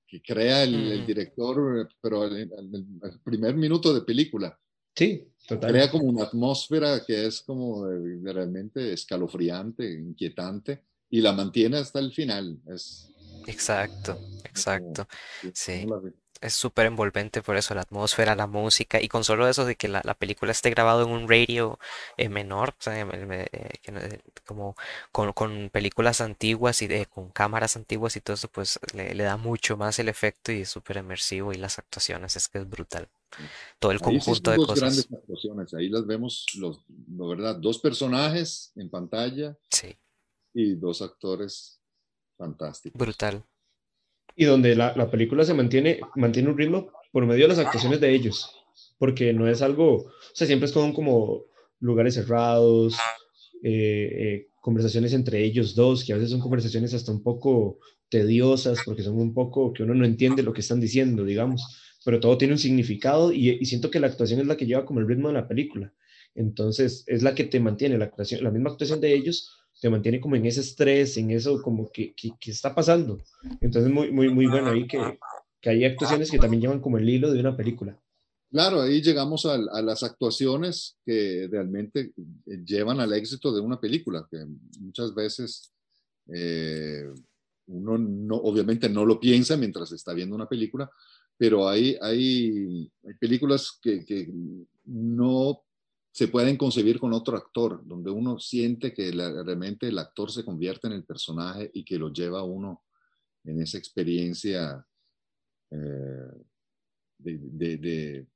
que crea el, el Ujú. director, pero al, al- al primer minuto de película. Sí, total. Crea como una atmósfera que es como realmente escalofriante, inquietante, y la mantiene hasta el final. Es, Exacto, exacto. como- Sí. Es súper envolvente por eso, la atmósfera, la música, y con solo eso de que la, la película esté grabado en un radio eh, menor, o sea, eh, eh, como con, con películas antiguas y de, con cámaras antiguas y todo eso, pues le, le da mucho más el efecto y es súper inmersivo y las actuaciones, es que es brutal. Todo el conjunto de dos cosas. grandes actuaciones. Ahí las vemos, los, la verdad, dos personajes en pantalla Sí, y dos actores fantásticos. brutal. Y donde la, la, película se mantiene, mantiene un ritmo por medio de las actuaciones de ellos, porque no es algo, o sea, siempre son como lugares cerrados, eh, eh, conversaciones entre ellos dos, que a veces son conversaciones hasta un poco tediosas, porque son un poco que uno no entiende lo que están diciendo, digamos, pero todo tiene un significado y, y siento que la actuación es la que lleva como el ritmo de la película. Entonces, es la que te mantiene, la actuación, la misma actuación de ellos te mantiene como en ese estrés, en eso como que, que, que está pasando. Entonces, muy, muy, muy bueno ahí que, que hay actuaciones que también llevan como el hilo de una película. Claro, ahí llegamos a, a, las actuaciones que realmente llevan al éxito de una película, que muchas veces eh, uno no, obviamente no lo piensa mientras está viendo una película, pero hay, hay, hay películas que, que, no se pueden concebir con otro actor, donde uno siente que la, realmente el actor se convierte en el personaje y que lo lleva a uno en esa experiencia eh, de, de, de,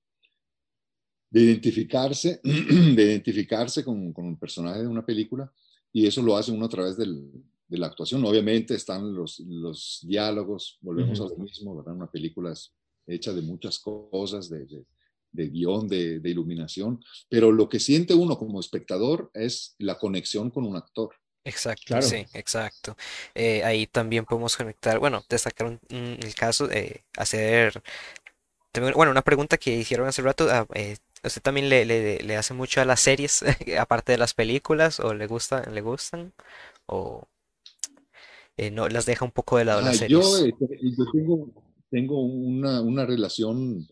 de, identificarse, de identificarse con, con, un personaje de una película y eso lo hace uno a través del, de la actuación. Obviamente están los, los diálogos, volvemos uh -huh. a lo mismo, ¿verdad? Una película es hecha de muchas cosas, de, de, guion, de, de, iluminación, pero lo que siente uno como espectador es la conexión con un actor. Exacto, claro. sí, exacto. Eh, ahí también podemos conectar, bueno, destacar un, un, el caso de hacer, bueno, una pregunta que hicieron hace rato, eh, ¿usted también le, le, le, hace mucho a las series, aparte de las películas, o le, gusta, le gustan? ¿O eh, no las deja un poco de lado ah, las series? Yo, este, yo tengo, tengo una, una relación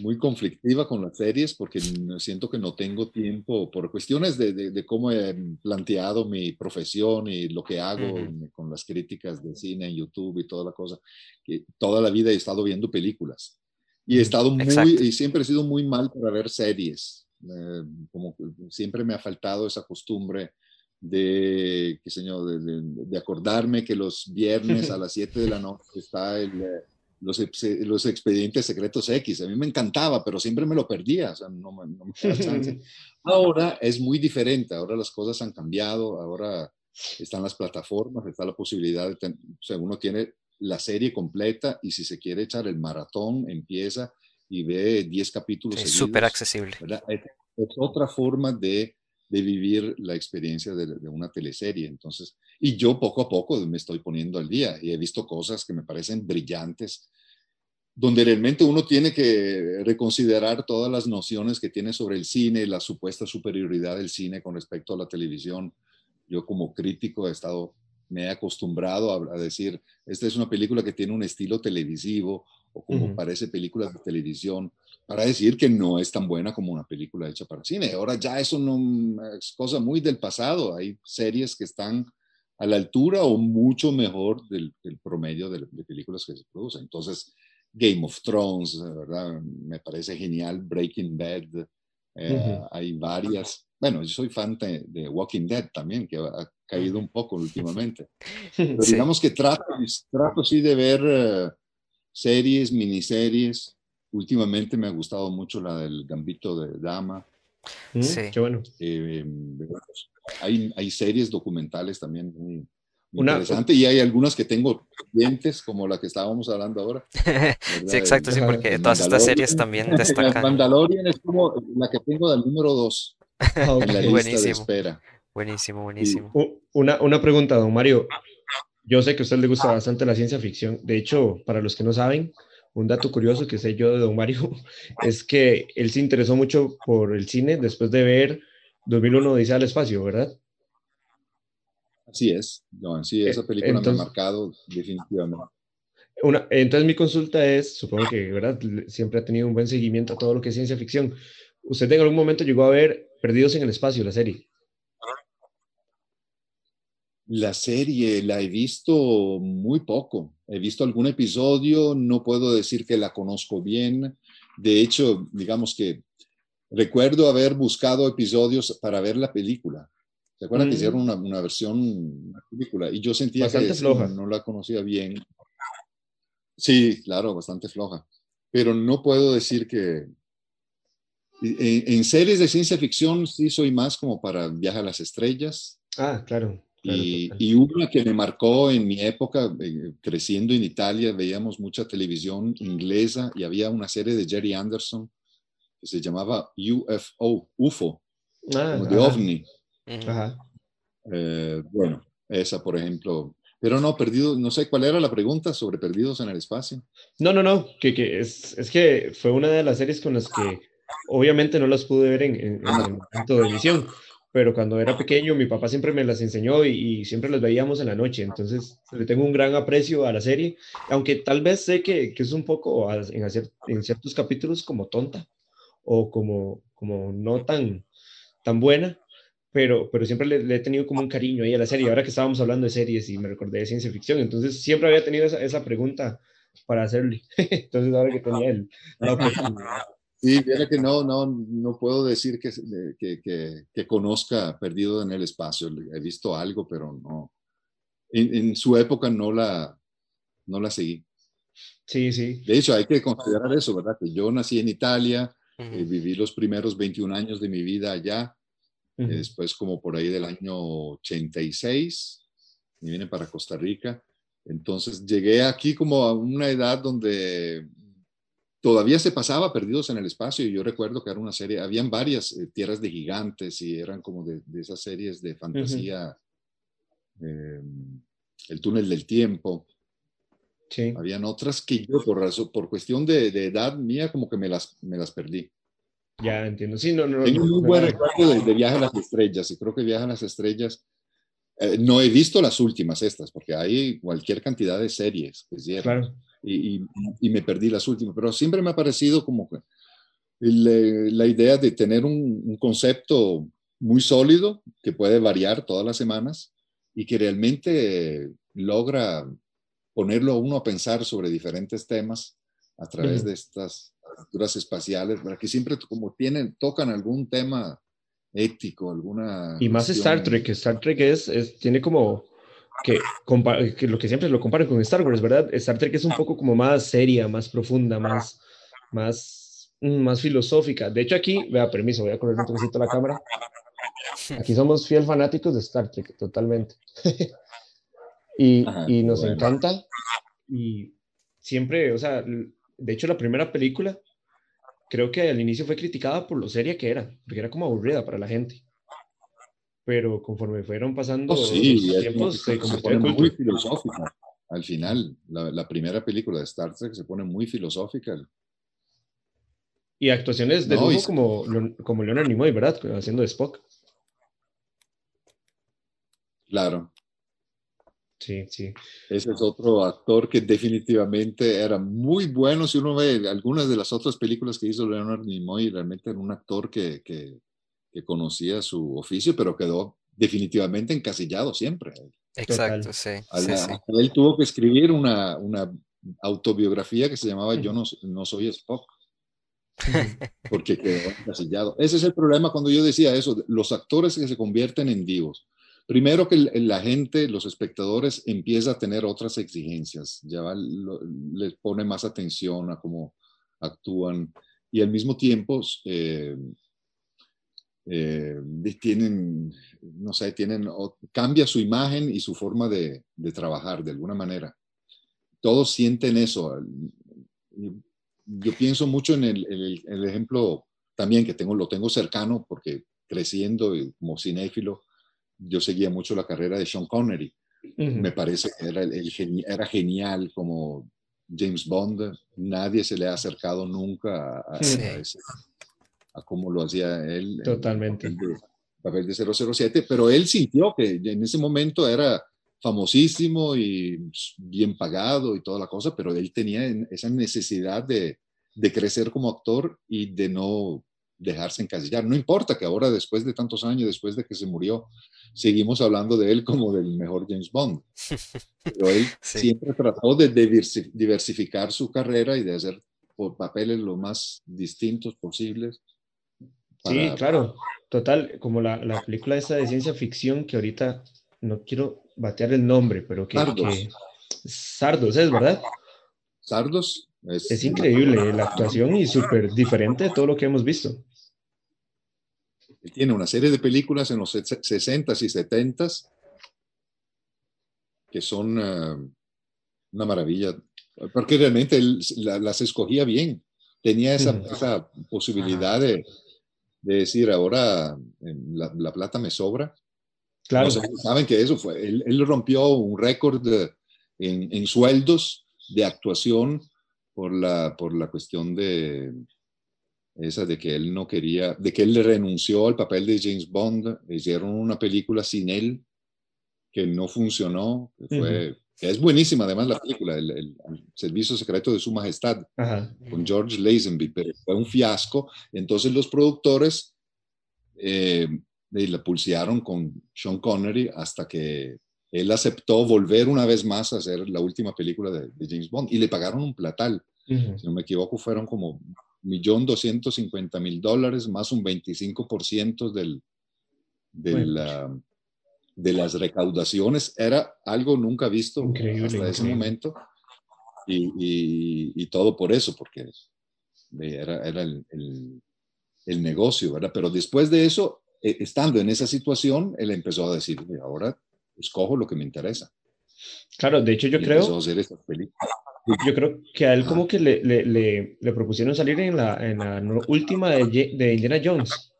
muy conflictiva con las series porque siento que no tengo tiempo por cuestiones de, de, de cómo he planteado mi profesión y lo que hago uh -huh. con las críticas de cine en YouTube y toda la cosa. Que toda la vida he estado viendo películas y he estado muy, Exacto. y siempre he sido muy mal para ver series. Eh, como siempre me ha faltado esa costumbre de, qué señor, de, de, de, acordarme que los viernes a las 7 de la noche está el los, los, expedientes secretos X. A mí me encantaba, pero siempre me lo perdía. O sea, no, no me chance. Ahora es muy diferente. Ahora las cosas han cambiado. Ahora están las plataformas, está la posibilidad de, ten, o sea, uno tiene la serie completa y si se quiere echar el maratón, empieza y ve 10 capítulos. Es súper accesible. Es, es, otra forma de, de vivir la experiencia de, una teleserie. Entonces, y yo poco a poco me estoy poniendo al día y he visto cosas que me parecen brillantes, donde realmente uno tiene que reconsiderar todas las nociones que tiene sobre el cine, la supuesta superioridad del cine con respecto a la televisión. Yo como crítico he estado, me he acostumbrado a, a decir, esta es una película que tiene un estilo televisivo o como uh -huh. parece películas de televisión, para decir que no es tan buena como una película hecha para cine. Ahora ya eso no es cosa muy del pasado. Hay series que están a la altura o mucho mejor del, del promedio de, de, películas que se producen. Entonces, Game of Thrones, ¿verdad? Me parece genial. Breaking Bad, eh, uh -huh. hay varias. Bueno, yo soy fan de, de, Walking Dead también, que ha caído un poco últimamente. Pero sí. digamos que trato, trato sí de ver uh, series, miniseries. Últimamente me ha gustado mucho la del Gambito de Dama. Mm, sí. Qué bueno. Eh, hay, hay, series documentales también muy, una, interesante y hay algunas que tengo pendientes como la que estábamos hablando ahora. sí, exacto, sí, porque todas estas series también destacan. Mandalorian es como la que tengo del número 2 okay. en la lista buenísimo. de espera. Buenísimo, buenísimo. Y, una, una pregunta, don Mario. Yo sé que a usted le gusta bastante la ciencia ficción. De hecho, para los que no saben, un dato curioso que sé yo de don Mario es que él se interesó mucho por el cine después de ver 2001 Odisea al Espacio, ¿verdad? Así es, no, sí, esa película entonces, me ha marcado definitivamente. Una, entonces mi consulta es, supongo que ¿verdad? siempre ha tenido un buen seguimiento a todo lo que es ciencia ficción. ¿Usted en algún momento llegó a ver Perdidos en el Espacio, la serie? La serie la he visto muy poco. He visto algún episodio, no puedo decir que la conozco bien. De hecho, digamos que recuerdo haber buscado episodios para ver la película. ¿Se acuerdan mm. que hicieron una, una versión, una película? Y yo sentía bastante que floja. No, no la conocía bien. Sí, claro, bastante floja. Pero no puedo decir que... En, en series de ciencia ficción sí soy más como para Viaje a las Estrellas. Ah, claro y, una que me marcó en mi época, eh, creciendo en Italia, veíamos mucha televisión inglesa y había una serie de Jerry Anderson que se llamaba UFO, UFO, ah, de OVNI. Eh, bueno, esa, por ejemplo. Pero no, perdido, no sé cuál era la pregunta sobre perdidos en el espacio. No, no, no, que, que es, es, que fue una de las series con las que obviamente no las pude ver en, en, en el momento de emisión, pero cuando era pequeño mi papá siempre me las enseñó y, siempre las veíamos en la noche, entonces le tengo un gran aprecio a la serie, aunque tal vez sé que, que es un poco en, hacer, en ciertos capítulos como tonta o como, como no tan, tan buena, pero, pero siempre le, he tenido como un cariño ahí a la serie, ahora que estábamos hablando de series y me recordé de ciencia ficción, entonces siempre había tenido esa, esa pregunta para hacerle, entonces ahora que tenía el, la oportunidad Sí, viene que no, no, no puedo decir que, que, que, que, conozca Perdido en el Espacio. He visto algo, pero no. En, en, su época no la, no la seguí. Sí, sí. De hecho, hay que considerar eso, ¿verdad? Que yo nací en Italia, eh, viví los primeros 21 años de mi vida allá. después, como por ahí del año 86, me vine para Costa Rica. Entonces llegué aquí como a una edad donde todavía se pasaba Perdidos en el Espacio y yo recuerdo que era una serie, habían varias eh, tierras de gigantes y eran como de, esas series de fantasía, em, El túnel del tiempo. Sí. Habían otras que yo por, razón, por cuestión de, edad mía como que me las, me las perdí. Ya entiendo, sí, no, no. Tengo un muy buen recuerdo de, de, Viaje a las Estrellas y creo que Viaje a las Estrellas, eh, no he visto las últimas estas porque hay cualquier cantidad de series que Claro y, y, me perdí las últimas, pero siempre me ha parecido como que la idea de tener un, un, concepto muy sólido que puede variar todas las semanas y que realmente logra ponerlo a uno a pensar sobre diferentes temas a través de estas aventuras espaciales, para que siempre como tienen, tocan algún tema ético, alguna... Y más Star Trek, Star Trek es, es, tiene como que, que, lo que siempre lo comparan con Star Wars, ¿verdad? Star Trek es un poco como más seria, más profunda, más, más, mm, más filosófica. De hecho, aquí, vea, permiso, voy a correr un poquito la cámara. Aquí somos fiel fanáticos de Star Trek, totalmente. y, y, nos encanta. Y siempre, o sea, de hecho, la primera película creo que al inicio fue criticada por lo seria que era, porque era como aburrida para la gente pero conforme fueron pasando oh, sí, los tiempos, se, se pone muy filosófica. Al final, la, la, primera película de Star Trek se pone muy filosófica. Y actuaciones de no, nuevo como, como Leonard Nimoy, ¿verdad? Haciendo de Spock. Claro. Sí, sí. Ese es otro actor que definitivamente era muy bueno. Si uno ve algunas de las otras películas que hizo Leonard Nimoy, realmente era un actor que, que que conocía su oficio, pero quedó definitivamente encasillado siempre. Exacto, sí, Él tuvo que escribir una, una, autobiografía que se llamaba Yo no, no soy Spock, porque quedó encasillado. Ese es el problema cuando yo decía eso, los actores que se convierten en divos. Primero que la gente, los espectadores, empieza a tener otras exigencias, ya les pone más atención a cómo actúan y al mismo tiempo eh, eh, tienen, no sé, tienen, cambia su imagen y su forma de, de trabajar de alguna manera. Todos sienten eso. Yo pienso mucho en el, el, ejemplo también que tengo, lo tengo cercano porque creciendo como cinéfilo, yo seguía mucho la carrera de Sean Connery. Me parece que era, el, era genial como James Bond. Nadie se le ha acercado nunca a, a ese, a cómo lo hacía él. Totalmente. En el papel de, 007, pero él sintió que en ese momento era famosísimo y bien pagado y toda la cosa, pero él tenía esa necesidad de, de crecer como actor y de no dejarse encasillar. No importa que ahora, después de tantos años, después de que se murió, seguimos hablando de él como del mejor James Bond. Pero él siempre trató de diversificar su carrera y de hacer papeles lo más distintos posibles Sí, claro, total, como la, la, película esa de ciencia ficción que ahorita no quiero batear el nombre, pero que... Sardos. Sardos es, ¿verdad? Sardos. Es, es increíble la actuación y súper diferente de todo lo que hemos visto. Tiene una serie de películas en los 60s y 70s que son una maravilla, porque realmente él las escogía bien, tenía esa, esa posibilidad de, de, decir, ahora la, la, plata me sobra. Claro. saben que eso fue, él, él rompió un récord en, en, sueldos de actuación por la, por la cuestión de esa de que él no quería, de que él le renunció al papel de James Bond, hicieron una película sin él que no funcionó, que fue es buenísima además la película, el, Servicio Secreto de Su Majestad, con George Lazenby, pero fue un fiasco. Entonces los productores eh, la pulsearon con Sean Connery hasta que él aceptó volver una vez más a hacer la última película de, James Bond y le pagaron un platal. Si no me equivoco, fueron como 1.250.000 dólares más un 25% del, del, de las recaudaciones era algo nunca visto hasta ese momento y, y, todo por eso, porque era, era el, el, negocio, ¿verdad? Pero después de eso, eh, estando en esa situación, él empezó a decir, ahora escojo lo que me interesa. Claro, de hecho yo creo... Yo creo que a él como que le, le, le, propusieron salir en la, en la última de, de Indiana Jones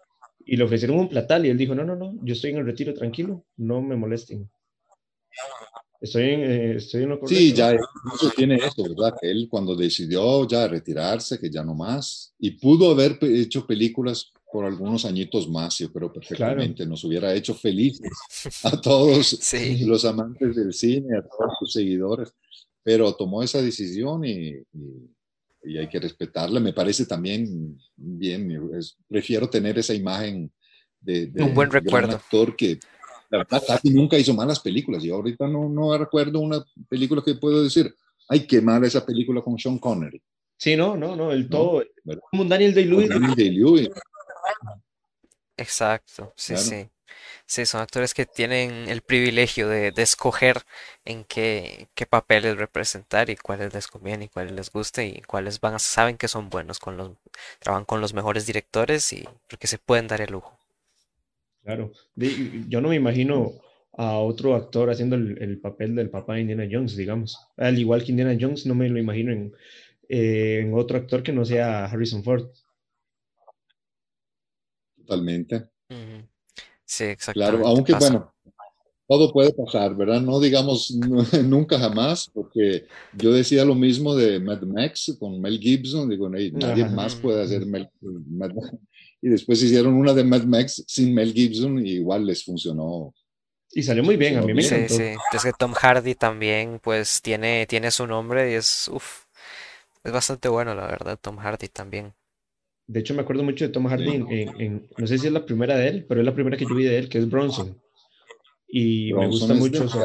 y le ofrecieron un platal y él dijo, no, no, no, yo estoy en el retiro tranquilo, no me molesten. Estoy en, eh, estoy en lo correcto. Sí, ya tiene eso, ¿verdad? Que él cuando decidió ya retirarse, que ya no más, y pudo haber hecho películas por algunos añitos más, yo creo perfectamente, nos hubiera hecho felices a todos los amantes del cine, a todos sus seguidores, pero tomó esa decisión y y hay que respetarla. Me parece también bien, prefiero tener esa imagen de, un buen recuerdo. actor que la verdad casi nunca hizo malas películas. y ahorita no, no recuerdo una película que puedo decir, ay, qué mala esa película con Sean Connery. Sí, no, no, no, el todo, como un Daniel Day-Lewis. Exacto, sí, sí. Sí, son actores que tienen el privilegio de, escoger en qué, qué, papeles representar y cuáles les conviene y cuáles les guste y cuáles van a, saben que son buenos con los trabajan con los mejores directores y porque se pueden dar el lujo. Claro, yo no me imagino a otro actor haciendo el, papel del papá de Indiana Jones, digamos. Al igual que Indiana Jones, no me lo imagino en, eh, otro actor que no sea Harrison Ford. Totalmente. Sí, exacto. Claro, aunque bueno, todo puede pasar, ¿verdad? No digamos nunca jamás, porque yo decía lo mismo de Mad Max con Mel Gibson, digo, nadie más puede hacer Mel, Mad Max. Y después hicieron una de Mad Max sin Mel Gibson y igual les funcionó. Y salió muy bien, a mí me encantó. Sí, sí. Es que Tom Hardy también, pues, tiene, tiene su nombre y es, uff, es bastante bueno, la verdad, Tom Hardy también. De hecho, me acuerdo mucho de Tom Hardy en, no sé si es la primera de él, pero es la primera que yo vi de él, que es Bronson. Y me gusta mucho su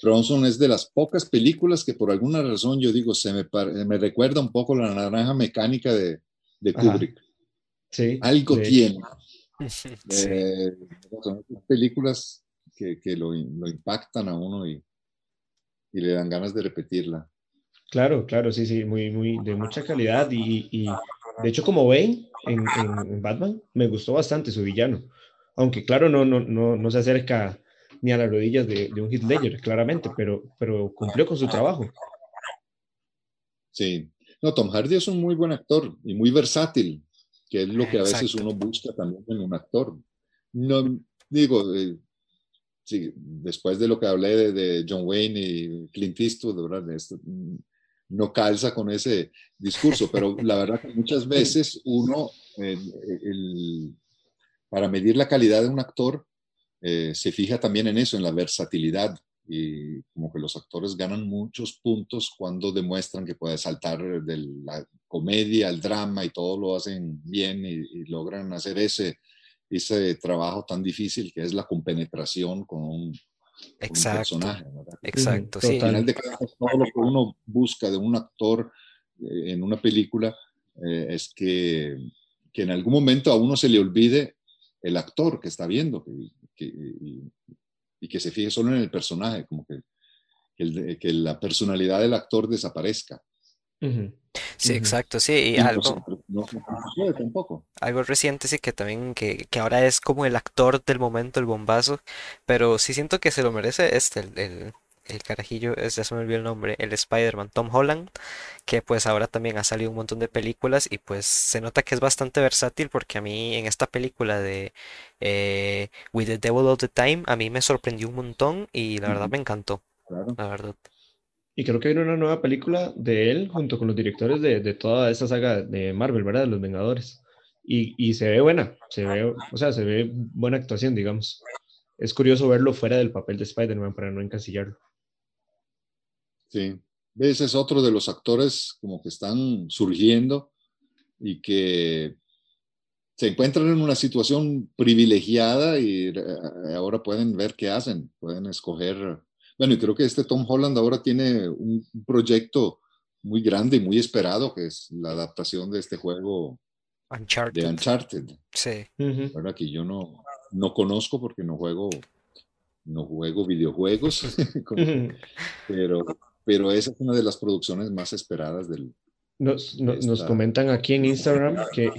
Bronson es de las pocas películas que por alguna razón yo digo, se me, me recuerda un poco la naranja mecánica de, de Kubrick. Sí, Algo tiene. Eh, son películas que, que lo, lo, impactan a uno y, y le dan ganas de repetirla. Claro, claro, sí, sí, muy, muy, de mucha calidad y, y de hecho como ven en, en, Batman, me gustó bastante su villano, aunque claro, no, no, no, no se acerca ni a las rodillas de, de un Heath Ledger, claramente, pero, pero cumplió con su trabajo. Sí, no, Tom Hardy es un muy buen actor y muy versátil, que es lo que a veces uno busca también en un actor. No, digo, eh, sí, después de lo que hablé de, de, John Wayne y Clint Eastwood, de verdad, esto, no calza con ese discurso, pero la verdad que muchas veces uno, para medir la calidad de un actor, eh, se fija también en eso, en la versatilidad. Y como que los actores ganan muchos puntos cuando demuestran que puede saltar de la comedia al drama y todo lo hacen bien y, logran hacer ese, ese trabajo tan difícil que es la compenetración con un, Exacto. Exacto, sí. Al final de cuentas, todo lo que uno busca de un actor eh, en una película eh, es que, que, en algún momento a uno se le olvide el actor que está viendo que, y, que se fije solo en el personaje, como que, que, la personalidad del actor desaparezca. Sí, exacto, sí, y algo. No, no tampoco. Algo reciente, sí, que también, que, que ahora es como el actor del momento, el bombazo, pero sí siento que se lo merece este, el, el, el carajillo, es- ya se me olvidó el nombre, el Spider-Man, Tom Holland, que pues ahora también ha salido un montón de películas y pues se nota que es bastante versátil porque a mí en esta película de eh, With the Devil All the Time, a mí me sorprendió un montón y la verdad me encantó, claro. la verdad. Y creo que viene una nueva película de él junto con los directores de, de toda esta saga de Marvel, ¿verdad? De los Vengadores. Y, y se ve buena, se ve, o sea, se ve buena actuación, digamos. Es curioso verlo fuera del papel de Spider-Man para no encasillarlo. Sí. Ese es otro de los actores como que están surgiendo y que se encuentran en una situación privilegiada y eh, ahora pueden ver qué hacen, pueden escoger. Bueno, y creo que este Tom Holland ahora tiene un un proyecto muy grande y muy esperado, que es la adaptación de este juego de Uncharted, Uncharted, sí. Ujú. ¿verdad? Que yo no, no conozco porque no juego, no juego videojuegos, como- Ujú. pero, pero esa es una de las producciones más esperadas del... Nos, no- nos Esta- comentan aquí en Instagram que,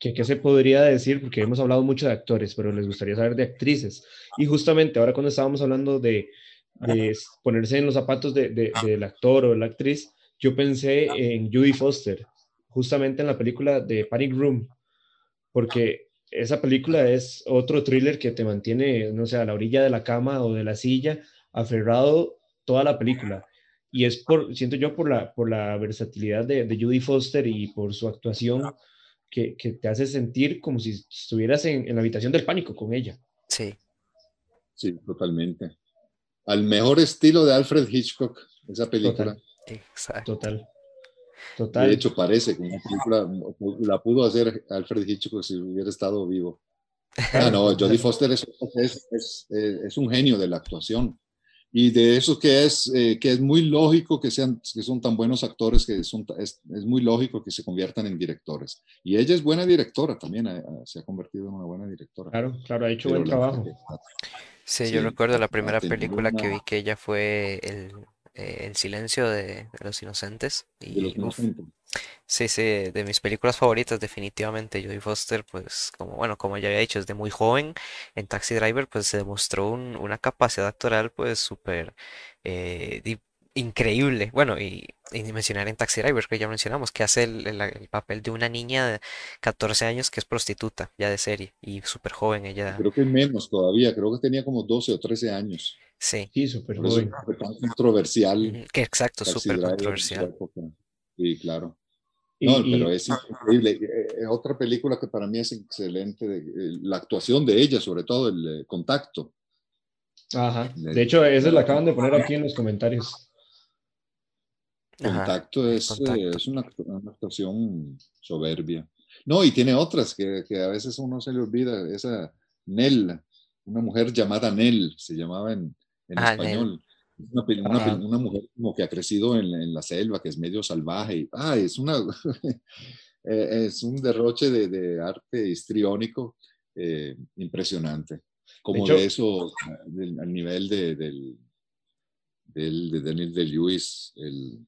que qué se podría decir, porque hemos hablado mucho de actores, pero les gustaría saber de actrices. Y justamente ahora cuando estábamos hablando de, de ponerse en los zapatos de- de- del actor o la actriz, yo pensé en Judy Foster, justamente en la película de Panic Room, porque esa película es otro thriller que te mantiene, no sé, a la orilla de la cama o de la silla, aferrado toda la película. Y es por, siento yo, por la, por la versatilidad de, de Judy Foster y por su actuación que, que te hace sentir como si estuvieras en, en la habitación del pánico con ella. Sí, Sí, totalmente. Al mejor estilo de Alfred Hitchcock, esa película. Total. exacto. Total. Total. De hecho, parece que una película la pudo hacer Alfred Hitchcock si hubiera estado vivo. Ah, no, Jodie Foster es, es, es, eh, es un genio de la actuación. Y de eso que es, eh, que es muy lógico que, sean, que son tan buenos actores, que son, es, es muy lógico que se conviertan en directores. Y ella es buena directora también, eh, se ha convertido en una buena directora. Claro, claro, ha hecho Pero buen la- trabajo. Sí, Sí, yo recuerdo la primera película que vi que ella fue el, eh, El silencio de, de los inocentes. de los Y inocentes. sí, sí, de mis películas favoritas definitivamente, Jodie Foster, pues como, bueno, como ya había dicho, desde muy joven en Taxi Driver, pues se demostró un- una capacidad actoral pues súper eh, increíble. Bueno, y, mencionar en Taxi Driver, que ya mencionamos, que hace el, el- el papel de una niña de 14 años que es prostituta, ya de serie, y súper joven ella. Creo que menos todavía, creo que tenía como 12 o 13 años. Sí, Sí, súper joven. controversial. que exacto, súper controversial. Sí, claro. No, y- pero es increíble. Eh, eh, otra película que para mí es excelente, de- eh, la actuación de ella, sobre todo el eh, contacto. Ajá. De hecho, esa la acaban de poner aquí en los comentarios. Ajá, Contacto es, eh, Contacto. es una, una actuación soberbia. No, y tiene otras que, que a veces uno se le olvida. Esa Nell, una mujer llamada Nell, se llamaba en, en Ah, español. Es Una, Ah. mujer como que ha crecido en, en la selva, que es medio salvaje. Y, ah, es, una, eh, es un derroche de, de arte histriónico eh, impresionante. Como de, hecho- eso, del- al nivel de, del, del, de Daniel de Lewis, el,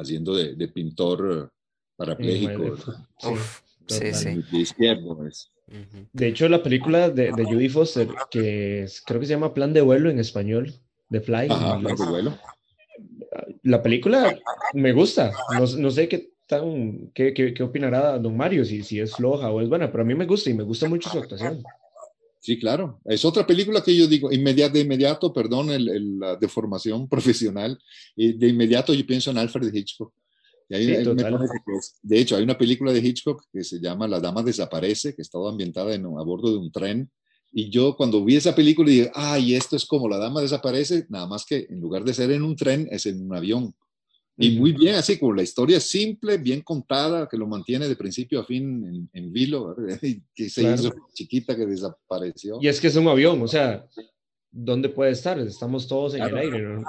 haciendo de, de pintor eh, parapléjico, Sí, sí, sí. de hecho, la película de, de Judy Foster, que es- creo que se llama Plan de vuelo en español, The Fly. Ajá, inglés. de vuelo. La película me gusta. No, no sé qué tan, qué, qué, qué opinará don Mario, si, si es floja o es buena, pero a mí me gusta y me gusta mucho su actuación. Sí, claro. Es otra película que yo digo, inmediato, de inmediato, perdón, el- el- la deformación profesional, y de inmediato yo pienso en Alfred Hitchcock. Y ahí- Sí, ahí me total. parece que es- de hecho, hay una película de Hitchcock que se llama La Dama Desaparece, que estaba ambientada en, a bordo de un tren. Y yo cuando vi esa película dije, ay, esto es como La Dama Desaparece, nada más que en lugar de ser en un tren, es en un avión. Y muy bien, así como la historia simple, bien contada, que lo mantiene de principio a fin en, en vilo, ¿verdad? Y que se Claro. hizo chiquita que desapareció. Y es que es un avión, o sea, ¿dónde puede estar? Estamos todos en Claro. el aire, ¿no?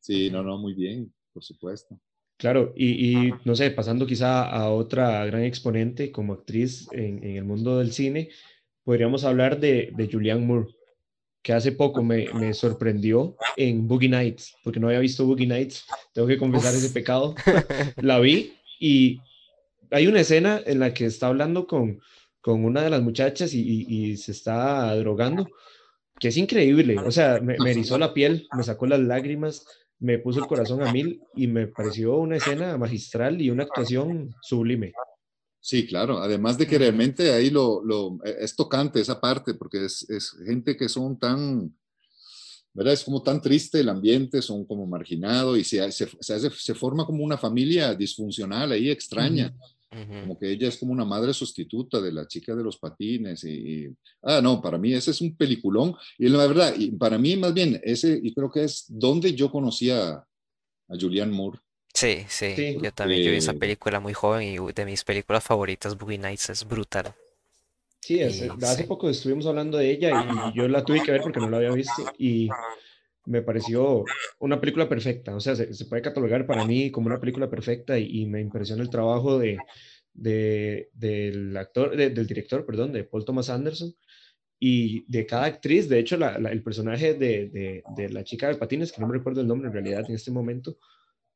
Sí, no, no, muy bien, por supuesto. Claro, y, y, no sé, pasando quizá a otra gran exponente como actriz en, en el mundo del cine, podríamos hablar de, de Julianne Moore, que hace poco me, me sorprendió en Boogie Nights, porque no había visto Boogie Nights, tengo que confesar ese pecado. La vi y hay una escena en la que está hablando con, con una de las muchachas y, y, se está drogando, que es increíble. O sea, me, me, erizó la piel, me sacó las lágrimas, me puso el corazón a mil y me pareció una escena magistral y una actuación sublime. Sí, claro. Además de que realmente ahí lo, lo es tocante esa parte, porque es, es, gente que son tan, ¿verdad? Es como tan triste el ambiente, son como marginados y se, se, se, se forma como una familia disfuncional ahí, extraña. Como que ella es como una madre sustituta de la chica de los patines. Y, ah, no, para mí ese es un peliculón. Y la verdad, y para mí más bien, ese, y creo que es donde yo conocí a, a Julianne Moore. Sí, sí, yo también. Yo vi esa película muy joven y de mis películas favoritas, Boogie Nights, es brutal. Sí, hace poco estuvimos hablando de ella y yo la tuve que ver porque no la había visto y me pareció una película perfecta. O sea, se, puede catalogar para mí como una película perfecta y, me impresiona el trabajo de, del actor, del director, perdón, de Paul Thomas Anderson y de cada actriz. De hecho, el personaje de, de, la chica de patines, que no me recuerdo el nombre en realidad en este momento,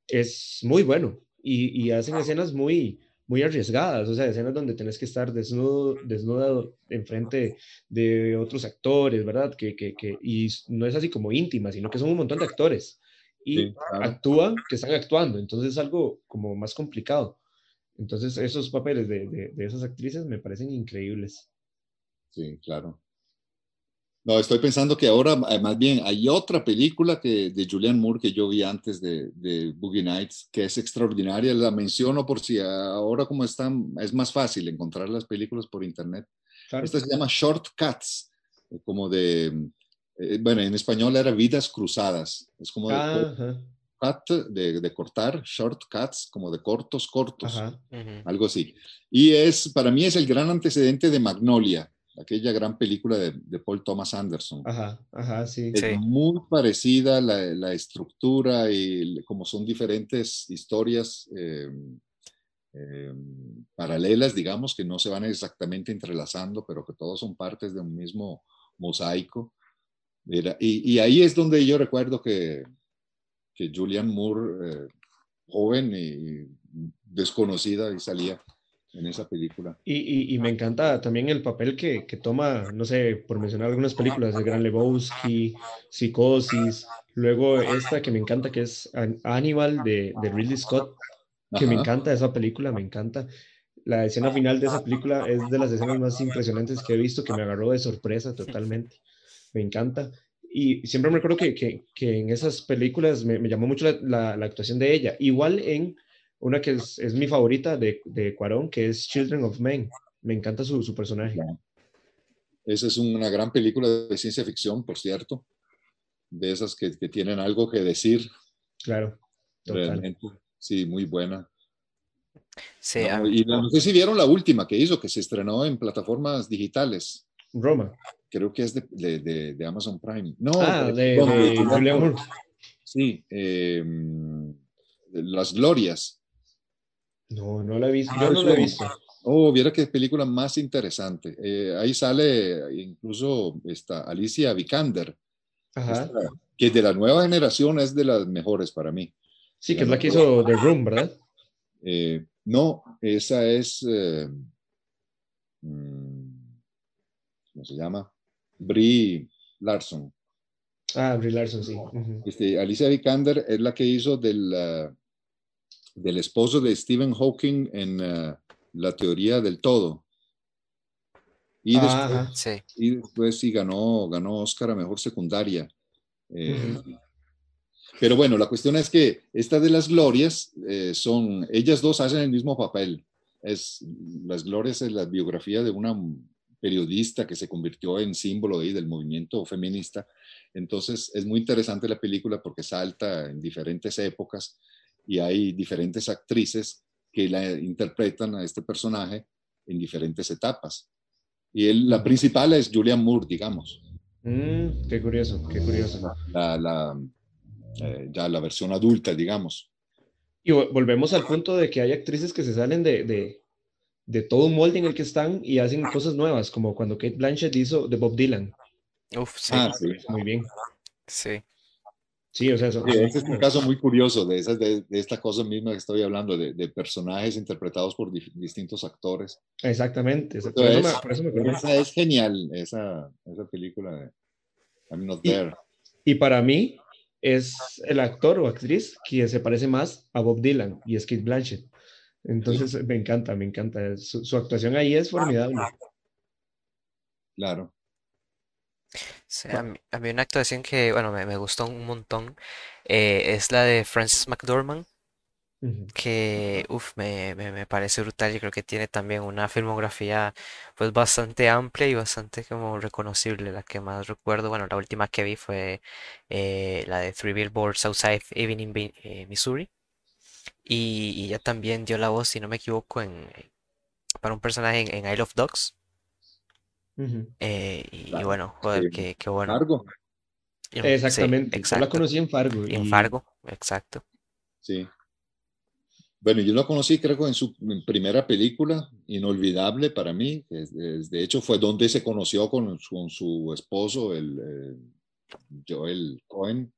es muy bueno y, y hacen escenas muy, muy arriesgadas, o sea, escenas donde tenés que estar desnudo, desnudado enfrente de otros actores, ¿verdad? Que, que, que, y no es así como íntima, sino que son un montón de actores y actúan que están actuando, entonces es algo como más complicado. Entonces esos papeles de, de, de esas actrices me parecen increíbles. Sí, claro. No, estoy pensando que ahora, eh, más bien, hay otra película que, de Julian Moore que yo vi antes de, de Boogie Nights, que es extraordinaria. La menciono por si ahora como están, es más fácil encontrar las películas por internet. Esta se llama Shortcuts, eh, como de, eh, bueno, en español era Vidas Cruzadas. Es como de, cut, de, de, cortar, shortcuts, como de cortos, cortos, algo así. Y es, para mí es el gran antecedente de Magnolia aquella gran película de, de, Paul Thomas Anderson. Ajá, ajá, sí. Es muy parecida la, la, estructura y como son diferentes historias eh, eh, paralelas, digamos, que no se van exactamente entrelazando, pero que todos son partes de un mismo mosaico. Era, y, y, ahí es donde yo recuerdo que, que Julian Moore, eh, joven y desconocida, y salía en esa película. Y, y, me encanta también el papel que, que, toma, no sé, por mencionar algunas películas, El Gran Lebowski, Psicosis, luego esta que me encanta que es Animal de, de Ridley Scott, que me encanta esa película, me encanta. La escena final de esa película es de las escenas más impresionantes que he visto, que me agarró de sorpresa totalmente. Me encanta. Y siempre me acuerdo que, que, que en esas películas me, me llamó mucho la, la, la, actuación de ella. Igual en una que es, es mi favorita de, de, Cuarón, que es Children of Men. Me encanta su, su personaje. Esa es una gran película de ciencia ficción, por cierto, de esas que, que tienen algo que decir. Claro. Realmente. Sí, muy buena. Sí, no, y no sé si vieron la última que hizo, que se estrenó en plataformas digitales. Roma. Creo que es de, de, de Amazon Prime. No, ah, de, de, Sí, eh, Las Glorias. No, no la he visto. Yo no la he visto. Oh, viera qué película más interesante. Eh, ahí sale incluso esta Alicia Vikander, Ajá. Esta, que de la nueva generación es de las mejores para mí. Sí, que es la que hizo The Room, ¿verdad? Eh, no, esa es, eh, mm, ¿cómo se llama? Brie Larson. Ah, Brie Larson, sí. Uh -huh. este, Alicia Vikander es la que hizo del, uh, del esposo de Stephen Hawking en uh, la teoría del todo. Y después, Ajá, sí. y después sí ganó, ganó Oscar a Mejor Secundaria. Eh, uh -huh. Pero bueno, la cuestión es que esta de las glorias eh, son, ellas dos hacen el mismo papel. Es, las glorias es la biografía de una periodista que se convirtió en símbolo ahí del movimiento feminista. Entonces es muy interesante la película porque salta en diferentes épocas y hay diferentes actrices que la interpretan a este personaje en diferentes etapas. Y él, la principal es Julian Moore, digamos. Mm, qué curioso, qué curioso. La, la, eh, ya la versión adulta, digamos. Y volvemos al punto de que hay actrices que se salen de, de, de, todo un molde en el que están y hacen cosas nuevas, como cuando Kate Blanchett hizo de Bob Dylan. Uf, sí. Ah, sí. Muy bien. Sí. Sí, o sea, eso, este es un caso muy curioso de, esas, de, esta cosa misma que estoy hablando, de, de personajes interpretados por distintos actores. Exactamente, por, eso me, Esa es genial, esa, esa película de I'm Not There. Y, para mí es el actor o actriz que se parece más a Bob Dylan y es Kate Blanchett. Entonces me encanta, me encanta. Su, su actuación ahí es formidable. Claro a mí, una actuación que, bueno, me, gustó un montón eh, es la de Francis McDormand, que, uff, me, me, parece brutal. y creo que tiene también una filmografía, pues, bastante amplia y bastante como reconocible. La que más recuerdo, bueno, la última que vi fue eh, la de Three Billboards Outside Evening, eh, Missouri. Y, ella también dio la voz, si no me equivoco, en, para un personaje en, en Isle of Dogs. Eh, y, bueno, joder, qué, bueno. Fargo. Exactamente. Yo la conocí en Fargo. En Fargo, exacto. Sí. Bueno, yo la conocí creo en su primera película, inolvidable para mí. de hecho, fue donde se conoció con, con su esposo, el eh, Joel Cohen.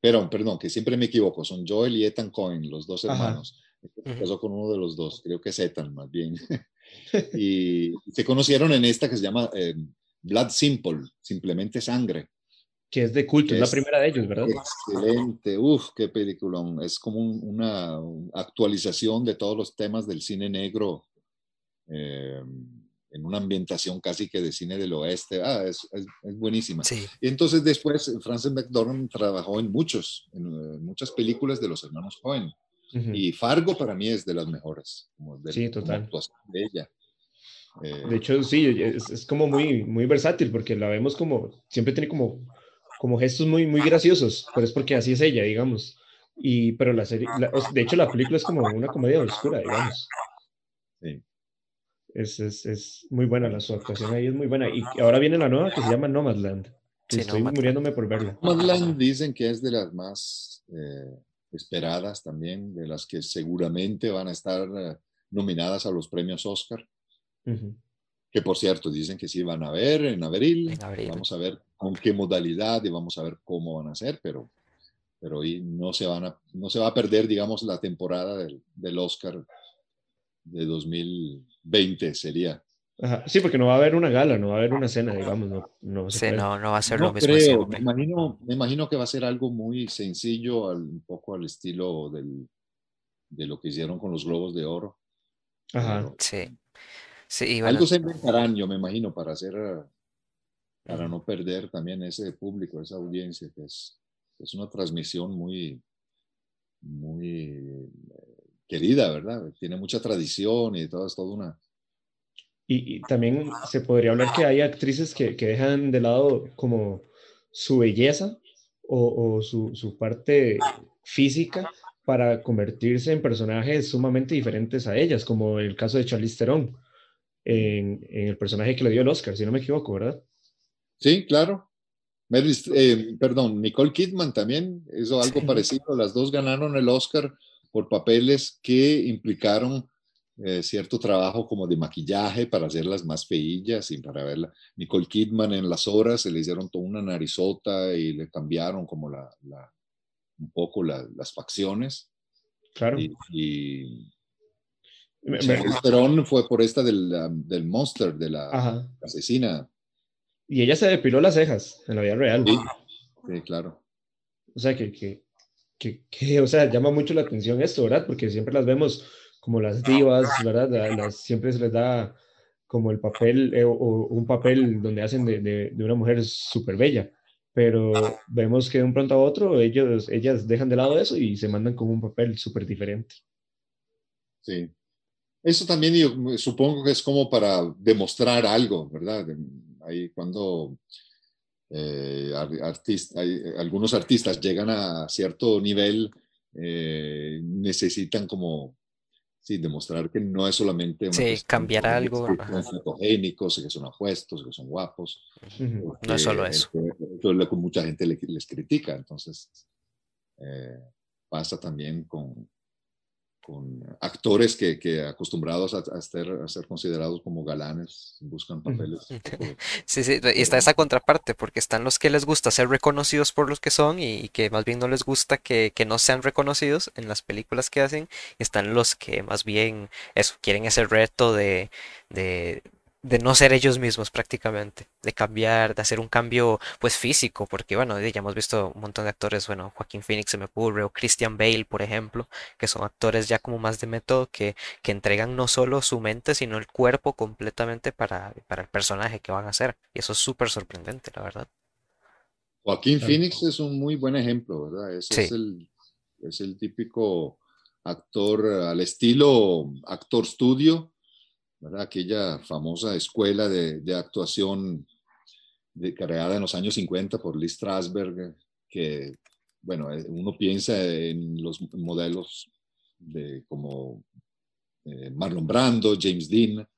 Pero, perdón, que siempre me equivoco, son Joel y Ethan Cohen, los dos hermanos. Se casó con uno de los dos, creo que es Ethan más bien. y se conocieron en esta que se llama eh, Blood Simple, simplemente sangre. Que es de culto, es, la primera de ellos, ¿verdad? Excelente, uff, qué película. Es como una actualización de todos los temas del cine negro eh, en una ambientación casi que de cine del oeste. Ah, es, es, buenísima. Y entonces después Frances McDormand trabajó en muchos, en, muchas películas de los hermanos Cohen. Y Fargo para mí es de las mejores. sí, total. de ella. Eh, de hecho, sí, es, es, como muy, muy versátil porque la vemos como, siempre tiene como, como gestos muy, muy graciosos, pero es porque así es ella, digamos. Y, pero la serie, de hecho, la película es como una comedia oscura, digamos. Sí. Es, es, es, muy buena, la su actuación ahí es muy buena. Y ahora viene la nueva que se llama Nomadland. Sí, estoy muriéndome por verla. Nomadland dicen que es de las más eh, esperadas también, de las que seguramente van a estar eh, nominadas a los premios Oscar. Que por cierto, dicen que sí van a ver en abril. Vamos a ver con qué modalidad y vamos a ver cómo van a ser, pero, pero y no, se van a, no se va a perder, digamos, la temporada del, del Oscar de 2020 sería. Sí, porque no va a haber una gala, no va a haber una cena, digamos. No, no, sí, no, no va a ser lo mismo. Creo, me, imagino, me imagino que va a ser algo muy sencillo, un poco al estilo del, de lo que hicieron con los Globos de Oro. Ajá. sí. sí Algo se inventarán, yo me imagino, para hacer, para no perder también ese público, esa audiencia, que es, es una transmisión muy, muy eh, querida, ¿verdad? Tiene mucha tradición y todo, es toda una y, también se podría hablar que hay actrices que, que dejan de lado como su belleza o, o su, su, parte física para convertirse en personajes sumamente diferentes a ellas, como el caso de Charlize Theron, en, en el personaje que le dio el Oscar, si no me equivoco, ¿verdad? Sí, claro. Eh, perdón, Nicole Kidman también hizo algo parecido. Las dos ganaron el Oscar por papeles que implicaron eh, cierto trabajo como de maquillaje para hacerlas más feillas y para verla. Nicole Kidman en las horas se le hicieron toda una narizota y le cambiaron como la, un poco las facciones. Claro. Y, y fue por esta del, del monster, de la asesina. Y ella se depiló las cejas en la vida real. Sí, claro. O sea, que, que, que, que, o sea, llama mucho la atención esto, ¿verdad? Porque siempre las vemos como las divas, ¿verdad? siempre se les da como el papel eh, o, un papel donde hacen de, de, una mujer súper bella, pero vemos que de un pronto a otro ellos, ellas dejan de lado eso y se mandan con un papel súper diferente. Sí. Eso también yo supongo que es como para demostrar algo, ¿verdad? Ahí cuando eh, algunos artistas llegan a cierto nivel, eh, necesitan como sí, demostrar que no es solamente sí, cambiar algo. Que son fotogénicos, que son apuestos, que son guapos. No es solo eso. Eso es lo que mucha gente les critica. Entonces, eh, pasa también con, con actores que, que acostumbrados a, a, ser, a, ser, considerados como galanes buscan papeles. Sí, sí, y está esa contraparte, porque están los que les gusta ser reconocidos por los que son y, y que más bien no les gusta que, que, no sean reconocidos en las películas que hacen, y están los que más bien eso, quieren ese reto de, de, de no ser ellos mismos prácticamente, de cambiar, de hacer un cambio pues físico, porque bueno, ya hemos visto un montón de actores, bueno, Joaquín Phoenix se me ocurre, o Christian Bale, por ejemplo, que son actores ya como más de método, que, que entregan no solo su mente, sino el cuerpo completamente para, para el personaje que van a hacer, y eso es súper sorprendente, la verdad. Joaquín Phoenix es un muy buen ejemplo, ¿verdad? Ese sí. es, el, es el típico actor al estilo actor studio, ¿verdad? aquella famosa escuela de, de actuación de, creada en los años 50 por Lee Strasberg, que, bueno, eh, uno piensa en los modelos de como eh, Marlon Brando, James Dean, o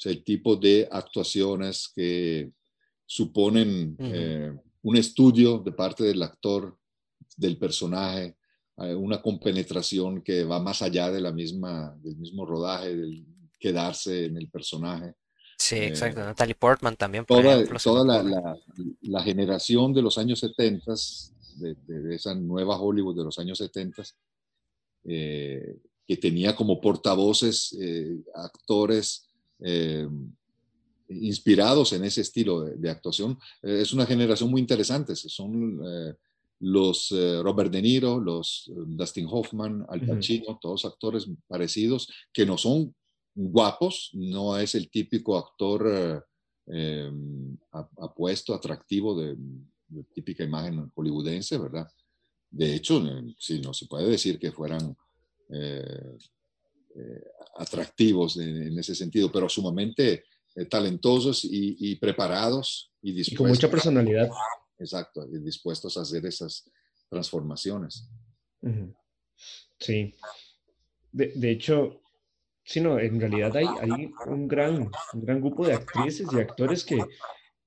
sea, el tipo de actuaciones que suponen uh -huh. eh, un estudio de parte del actor, del personaje, eh, una compenetración que va más allá de la misma, del mismo rodaje, del, quedarse en el personaje. Sí, exacto. Eh, Natalie Portman también. Por toda ejemplo, toda la, la, la, generación de los años 70, de, de, esa nueva Hollywood de los años 70, eh, que tenía como portavoces eh, actores eh, inspirados en ese estilo de, de actuación, eh, es una generación muy interesante. Son eh, los Robert De Niro, los Dustin Hoffman, Al Pacino, uh -huh. todos actores parecidos que no son guapos, no es el típico actor eh, apuesto, atractivo de, de, típica imagen hollywoodense, ¿verdad? De hecho, sí, no se puede decir que fueran eh, eh, atractivos en, en, ese sentido, pero sumamente eh, talentosos y, y, preparados y dispuestos. Y con mucha personalidad. A, exacto, y dispuestos a hacer esas transformaciones. Sí. De, de hecho, sino en realidad hay, hay un, gran, un gran grupo de actrices y actores que,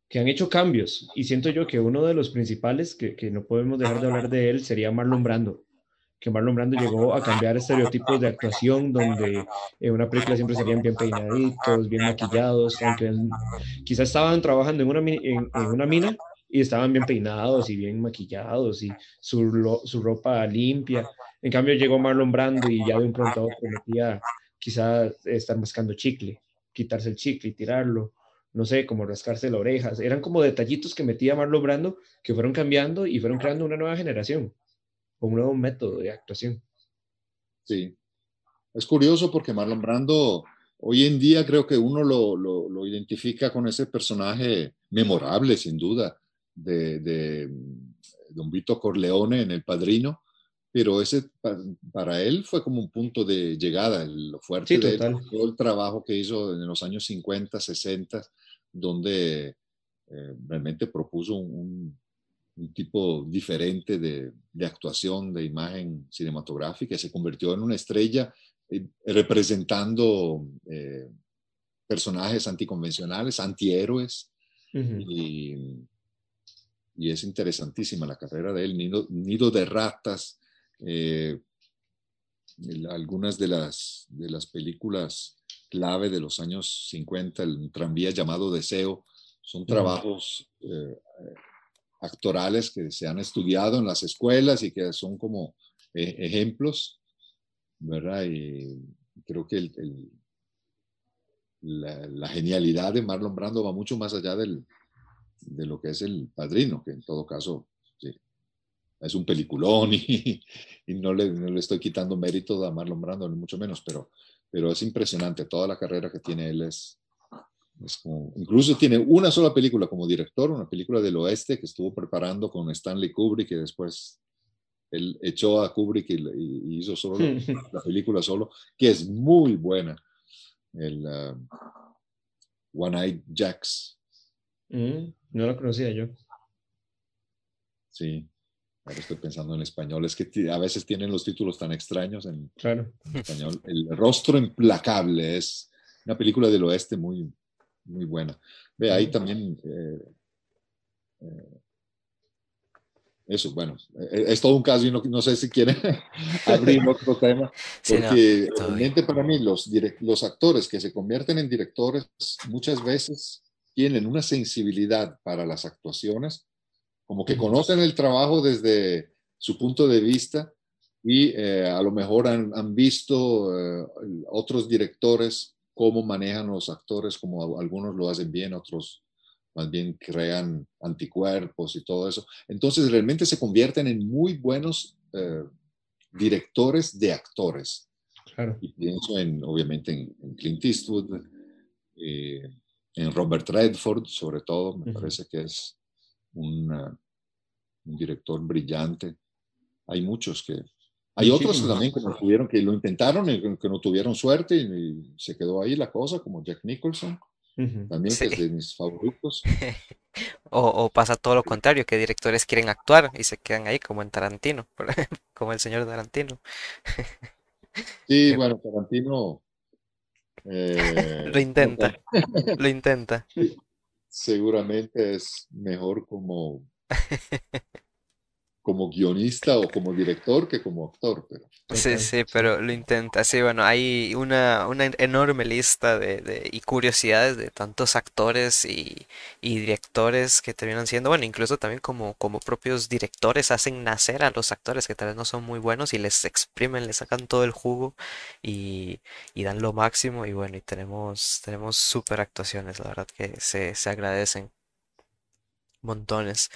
que han hecho cambios. Y siento yo que uno de los principales, que, que, no podemos dejar de hablar de él, sería Marlon Brando. Que Marlon Brando llegó a cambiar estereotipos de actuación, donde en una película siempre serían bien peinaditos, bien maquillados, aunque quizás estaban trabajando en una, en, en una mina y estaban bien peinados y bien maquillados y su, su ropa limpia. En cambio llegó Marlon Brando y ya de un pronto metía quizás estar mascando chicle, quitarse el chicle y tirarlo, no sé, como rascarse las orejas. Eran como detallitos que metía Marlon Brando que fueron cambiando y fueron creando una nueva generación, un nuevo método de actuación. Sí, es curioso porque Marlon Brando hoy en día creo que uno lo, lo, identifica con ese personaje memorable, sin duda, de, de Don Vito Corleone en El Padrino pero ese para él fue como un punto de llegada, lo fuerte sí, de él, todo el trabajo que hizo en los años 50, 60, donde eh, realmente propuso un, un, tipo diferente de, de, actuación, de imagen cinematográfica, se convirtió en una estrella eh, representando eh, personajes anticonvencionales, antihéroes, uh -huh. y, y, es interesantísima la carrera de él, Nido, Nido de Ratas, eh, algunas de las, de las películas clave de los años 50, el tranvía llamado Deseo, son trabajos eh, actorales que se han estudiado en las escuelas y que son como eh, ejemplos, ¿verdad? Y creo que el, el, la, la, genialidad de Marlon Brando va mucho más allá del, de lo que es el padrino, que en todo caso es un peliculón y, y no, le, no, le, estoy quitando mérito a Marlon Brando, ni mucho menos, pero, pero es impresionante. Toda la carrera que tiene él es, es como, incluso tiene una sola película como director, una película del oeste que estuvo preparando con Stanley Kubrick y después él echó a Kubrick y, y hizo solo la, la, película solo, que es muy buena. El uh, One Eye Jacks. Mm, no lo conocía yo. Sí, Ahora estoy pensando en español, es que a veces tienen los títulos tan extraños en, claro. en, español. El rostro implacable es una película del oeste muy, muy buena. Ve, ahí también eh, eh, eso, bueno, e, es, todo un caso y no, sé si quieren abrir otro tema, porque realmente para mí los, los actores que se convierten en directores muchas veces tienen una sensibilidad para las actuaciones, como que conocen el trabajo desde su punto de vista y eh, a lo mejor han, han visto eh, otros directores cómo manejan los actores, como algunos lo hacen bien, otros más bien crean anticuerpos y todo eso. Entonces realmente se convierten en muy buenos eh, directores de actores. Claro. Y pienso en, obviamente en, Clint Eastwood, eh, en Robert Redford, sobre todo, me parece que es un, un, director brillante. Hay muchos que... Hay otros también que, no tuvieron, que lo intentaron y que no tuvieron suerte y se quedó ahí la cosa, como Jack Nicholson. También es de mis favoritos. o, pasa todo lo contrario, que directores quieren actuar y se quedan ahí como en Tarantino, como el señor Tarantino. sí, bueno, Tarantino... Eh, lo intenta, lo intenta. Seguramente es mejor como como guionista o como director que como actor. Pero... Sí, sí, pero lo intenta. Sí, bueno, hay una, una enorme lista de, de, y curiosidades de tantos actores y, y, directores que terminan siendo, bueno, incluso también como, como propios directores hacen nacer a los actores que tal vez no son muy buenos y les exprimen, les sacan todo el jugo y, y dan lo máximo y bueno, y tenemos, tenemos súper actuaciones, la verdad que se, se agradecen montones.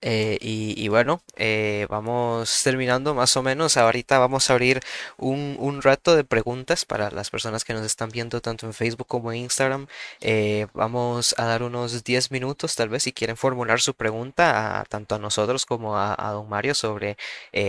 Eh, y, bueno, eh, vamos terminando más o menos. Ahorita vamos a abrir un, un, rato de preguntas para las personas que nos están viendo tanto en Facebook como en Instagram. Eh, vamos a dar unos 10 minutos tal vez si quieren formular su pregunta a, tanto a nosotros como a, don Mario sobre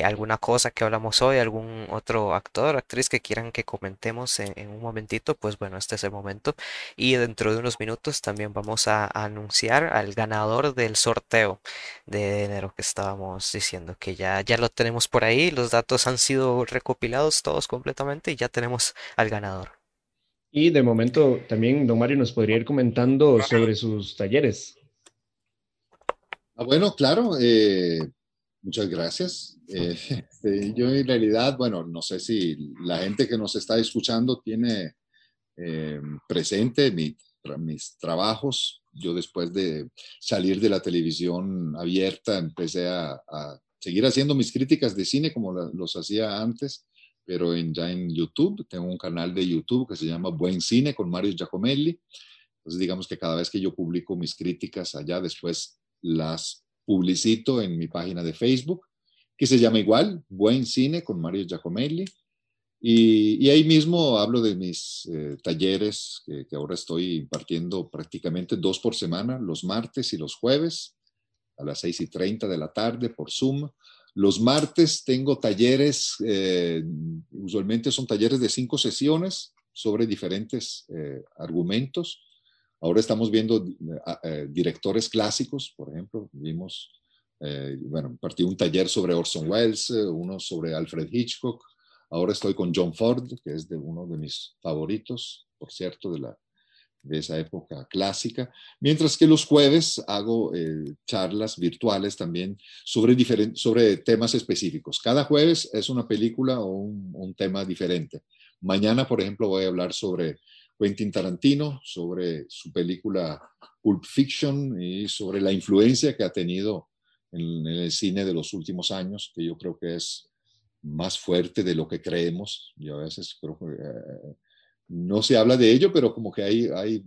alguna cosa que hablamos hoy, algún otro actor, actriz que quieran que comentemos en, un momentito. Pues bueno, este es el momento. Y dentro de unos minutos también vamos a, a anunciar al ganador del sorteo de de enero que estábamos diciendo, que ya, ya lo tenemos por ahí, los datos han sido recopilados todos completamente y ya tenemos al ganador. Y de momento también, don Mario, nos podría ir comentando sobre sus talleres. Ah, bueno, claro, eh, muchas gracias. Eh, este, yo en realidad, bueno, no sé si la gente que nos está escuchando tiene eh, presente mi, mis trabajos yo después de salir de la televisión abierta empecé a, seguir haciendo mis críticas de cine como los hacía antes, pero en, ya en YouTube, tengo un canal de YouTube que se llama Buen Cine con Mario Giacomelli. Entonces digamos que cada vez que yo publico mis críticas allá, después las publicito en mi página de Facebook, que se llama igual, Buen Cine con Mario Giacomelli. Y, ahí mismo hablo de mis eh, talleres que, ahora estoy impartiendo prácticamente dos por semana, los martes y los jueves, a las seis y treinta de la tarde por Zoom. Los martes tengo talleres, eh, usualmente son talleres de cinco sesiones sobre diferentes eh, argumentos. Ahora estamos viendo directores clásicos, por ejemplo, vimos, bueno, partí un taller sobre Orson Welles, uno sobre Alfred Hitchcock, Ahora estoy con John Ford, que es de uno de mis favoritos, por cierto, de, la, de esa época clásica. Mientras que los jueves hago eh, charlas virtuales también sobre, sobre temas específicos. Cada jueves es una película o un, un tema diferente. Mañana, por ejemplo, voy a hablar sobre Quentin Tarantino, sobre su película Pulp Fiction y sobre la influencia que ha tenido en, el cine de los últimos años, que yo creo que es más fuerte de lo que creemos. Yo a veces creo que eh, no se habla de ello, pero como que hay, hay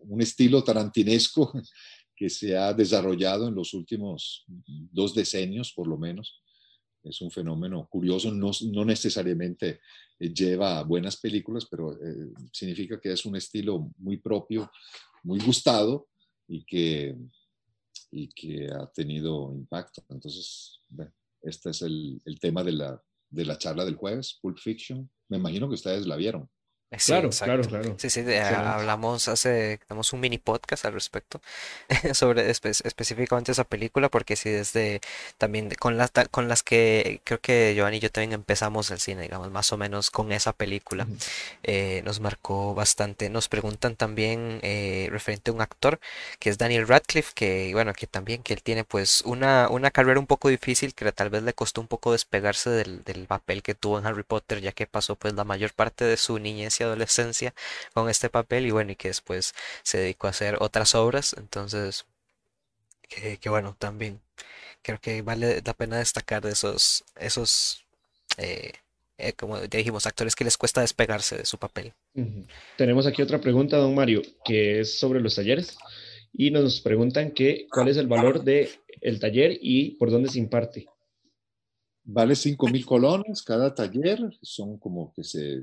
un estilo tarantinesco que se ha desarrollado en los últimos dos decenios, por lo menos. Es un fenómeno curioso, no, no necesariamente lleva a buenas películas, pero eh, significa que es un estilo muy propio, muy gustado y que, y que ha tenido impacto. Entonces, bueno, este es el, el tema de la, de la charla del jueves, Pulp Fiction. Me imagino que ustedes la vieron. Eh, Sí, Claro, claro, exacto. claro. Sí, sí, de- a- Excelente. hablamos hace, tenemos un mini podcast al respecto sobre espe- específicamente esa película, porque sí, desde también con las, con las que creo que Giovanni y yo también empezamos el cine, digamos, más o menos con esa película, eh, nos marcó bastante. Nos preguntan también eh, referente a un actor que es Daniel Radcliffe, que bueno, que también que él tiene pues una, una carrera un poco difícil, que tal vez le costó un poco despegarse del, del papel que tuvo en Harry Potter, ya que pasó pues la mayor parte de su niñez y adolescencia con este papel y bueno, y que después se dedicó a hacer otras obras, entonces que, que bueno, también creo que vale la pena destacar de esos, esos eh, eh, como ya dijimos, actores que les cuesta despegarse de su papel. Tenemos aquí otra pregunta, don Mario, que es sobre los talleres. Y nos preguntan que cuál es el valor de el taller y por dónde se imparte. Vale cinco mil colones cada taller, son como que se,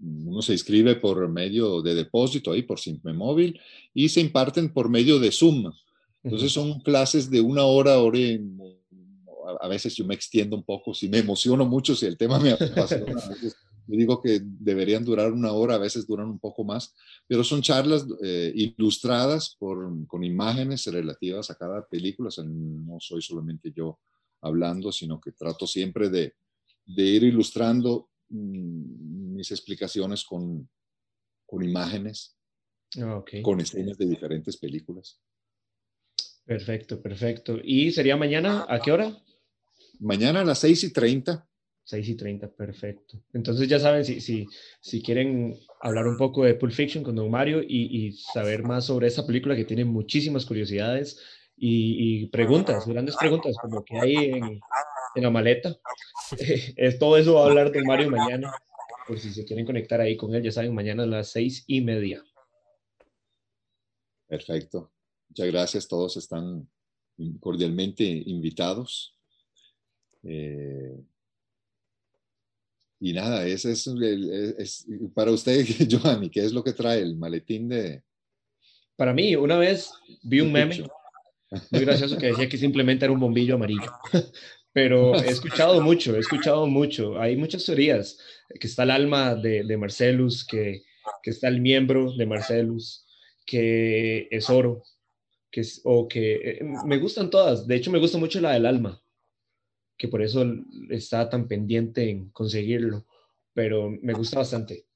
uno se inscribe por medio de depósito ahí, por Simple Móvil, y se imparten por medio de Zoom. Entonces son clases de una hora, hora y, a veces yo me extiendo un poco, si me emociono mucho, si el tema me apasiona, yo digo que deberían durar una hora, a veces duran un poco más, pero son charlas eh, ilustradas por, con imágenes relativas a cada película, o sea, no soy solamente yo hablando, sino que trato siempre de, de ir ilustrando mis explicaciones con, con imágenes, Ah, con escenas de diferentes películas. Perfecto, perfecto. ¿Y sería mañana a qué hora? Mañana a las 6 y 30. 6 y 30, perfecto. Entonces ya saben, si, si, si quieren hablar un poco de Pulp Fiction con Don Mario y, y saber más sobre esa película que tiene muchísimas curiosidades y, y preguntas, grandes preguntas, como que hay en, en la maleta, es, todo eso va a hablar Don Mario mañana, por si se quieren conectar ahí con él, ya saben, mañana a las seis y media. Perfecto. Muchas gracias. Todos están cordialmente invitados. Eh, y nada, ese es, es, es, para usted, Giovanni, ¿qué es lo que trae el maletín de... Para mí, una vez vi un meme muy gracioso que decía que simplemente era un bombillo amarillo. Pero he escuchado mucho, he escuchado mucho. Hay muchas teorías, que está el alma de, de Marcellus, que, que, está el miembro de Marcellus, que es oro, que es, o que eh, me gustan todas. De hecho, me gusta mucho la del alma, que por eso está tan pendiente en conseguirlo, pero me gusta bastante.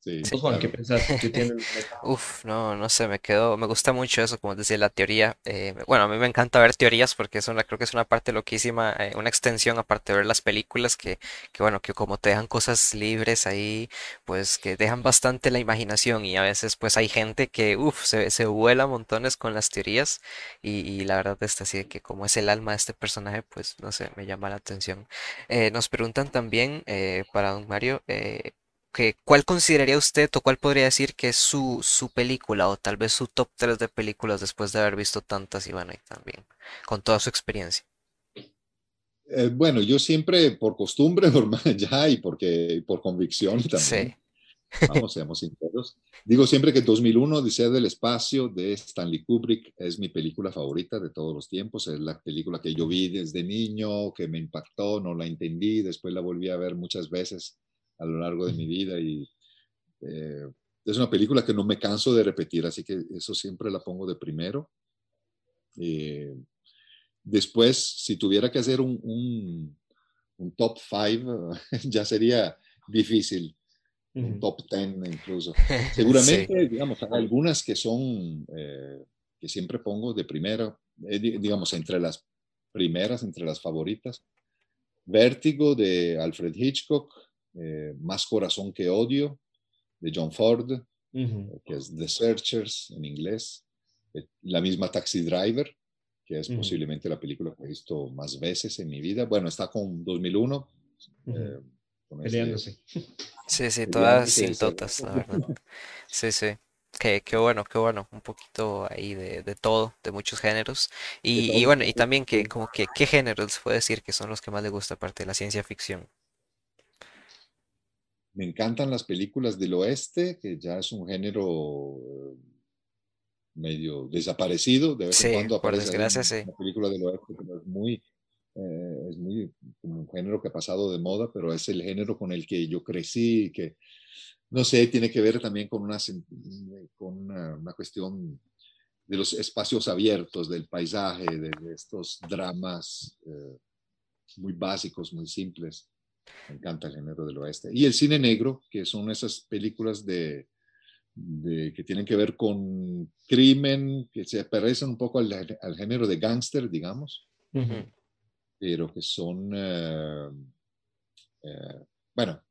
Sí, ¿Vos, Juan, claro. ¿qué pensás? ¿Qué tiene? Uf, no, no sé, me quedo, me gusta mucho eso, como decía, la teoría. Eh, bueno, a mí me encanta ver teorías porque es una, creo que es una parte loquísima, eh, una extensión aparte de ver las películas que, que, bueno, que como te dejan cosas libres ahí, pues que dejan bastante la imaginación y a veces pues hay gente que, uf, se, se vuela montones con las teorías y, y la verdad es así que como es el alma de este personaje, pues no sé, me llama la atención. Eh, nos preguntan también eh, para don Mario, eh, que, ¿cuál consideraría usted o cuál podría decir que es su, su película o tal vez su top 3 de películas después de haber visto tantas y bueno, y también con toda su experiencia? Eh, bueno, yo siempre por costumbre, por ya y porque por convicción también. Sí. Vamos, seamos sinceros. Digo siempre que 2001, Odisea del Espacio de Stanley Kubrick es mi película favorita de todos los tiempos. Es la película que yo vi desde niño, que me impactó, no la entendí, después la volví a ver muchas veces a lo largo de mi vida y eh, es una película que no me canso de repetir, así que eso siempre la pongo de primero. Eh, después, si tuviera que hacer un, un, un top 5, ya sería difícil, uh -huh. un top 10 incluso. Seguramente, sí. digamos, hay algunas que son, eh, que siempre pongo de primero, eh, digamos, entre las primeras, entre las favoritas. Vértigo de Alfred Hitchcock, eh, Más corazón que odio, de John Ford, uh -huh. que es The Searchers en inglés, eh, la misma Taxi Driver, que es uh -huh. posiblemente la película que he visto más veces en mi vida. Bueno, está con 2001. Uh -huh. eh, con Peleándose. Este, sí, sí, todas sin totas, la verdad. Sí, sí. Qué, qué, bueno, qué bueno, un poquito ahí de, de todo, de muchos géneros. Y, y, bueno, y también que como que qué géneros se puede decir que son los que más le gusta aparte de la ciencia ficción. Me encantan las películas del oeste, que ya es un género eh, medio desaparecido. De vez sí, en cuando por aparece desgracia, una, sí. una película del oeste, pero es muy, eh, es muy como un género que ha pasado de moda, pero es el género con el que yo crecí, que no sé, tiene que ver también con una, con una, cuestión de los espacios abiertos, del paisaje, de, estos dramas eh, muy básicos, muy simples. Me encanta el género del oeste. Y el cine negro, que son esas películas de, que tienen que ver con crimen, que se parecen un poco al, al género de gángster, digamos, pero que son, eh, eh, bueno,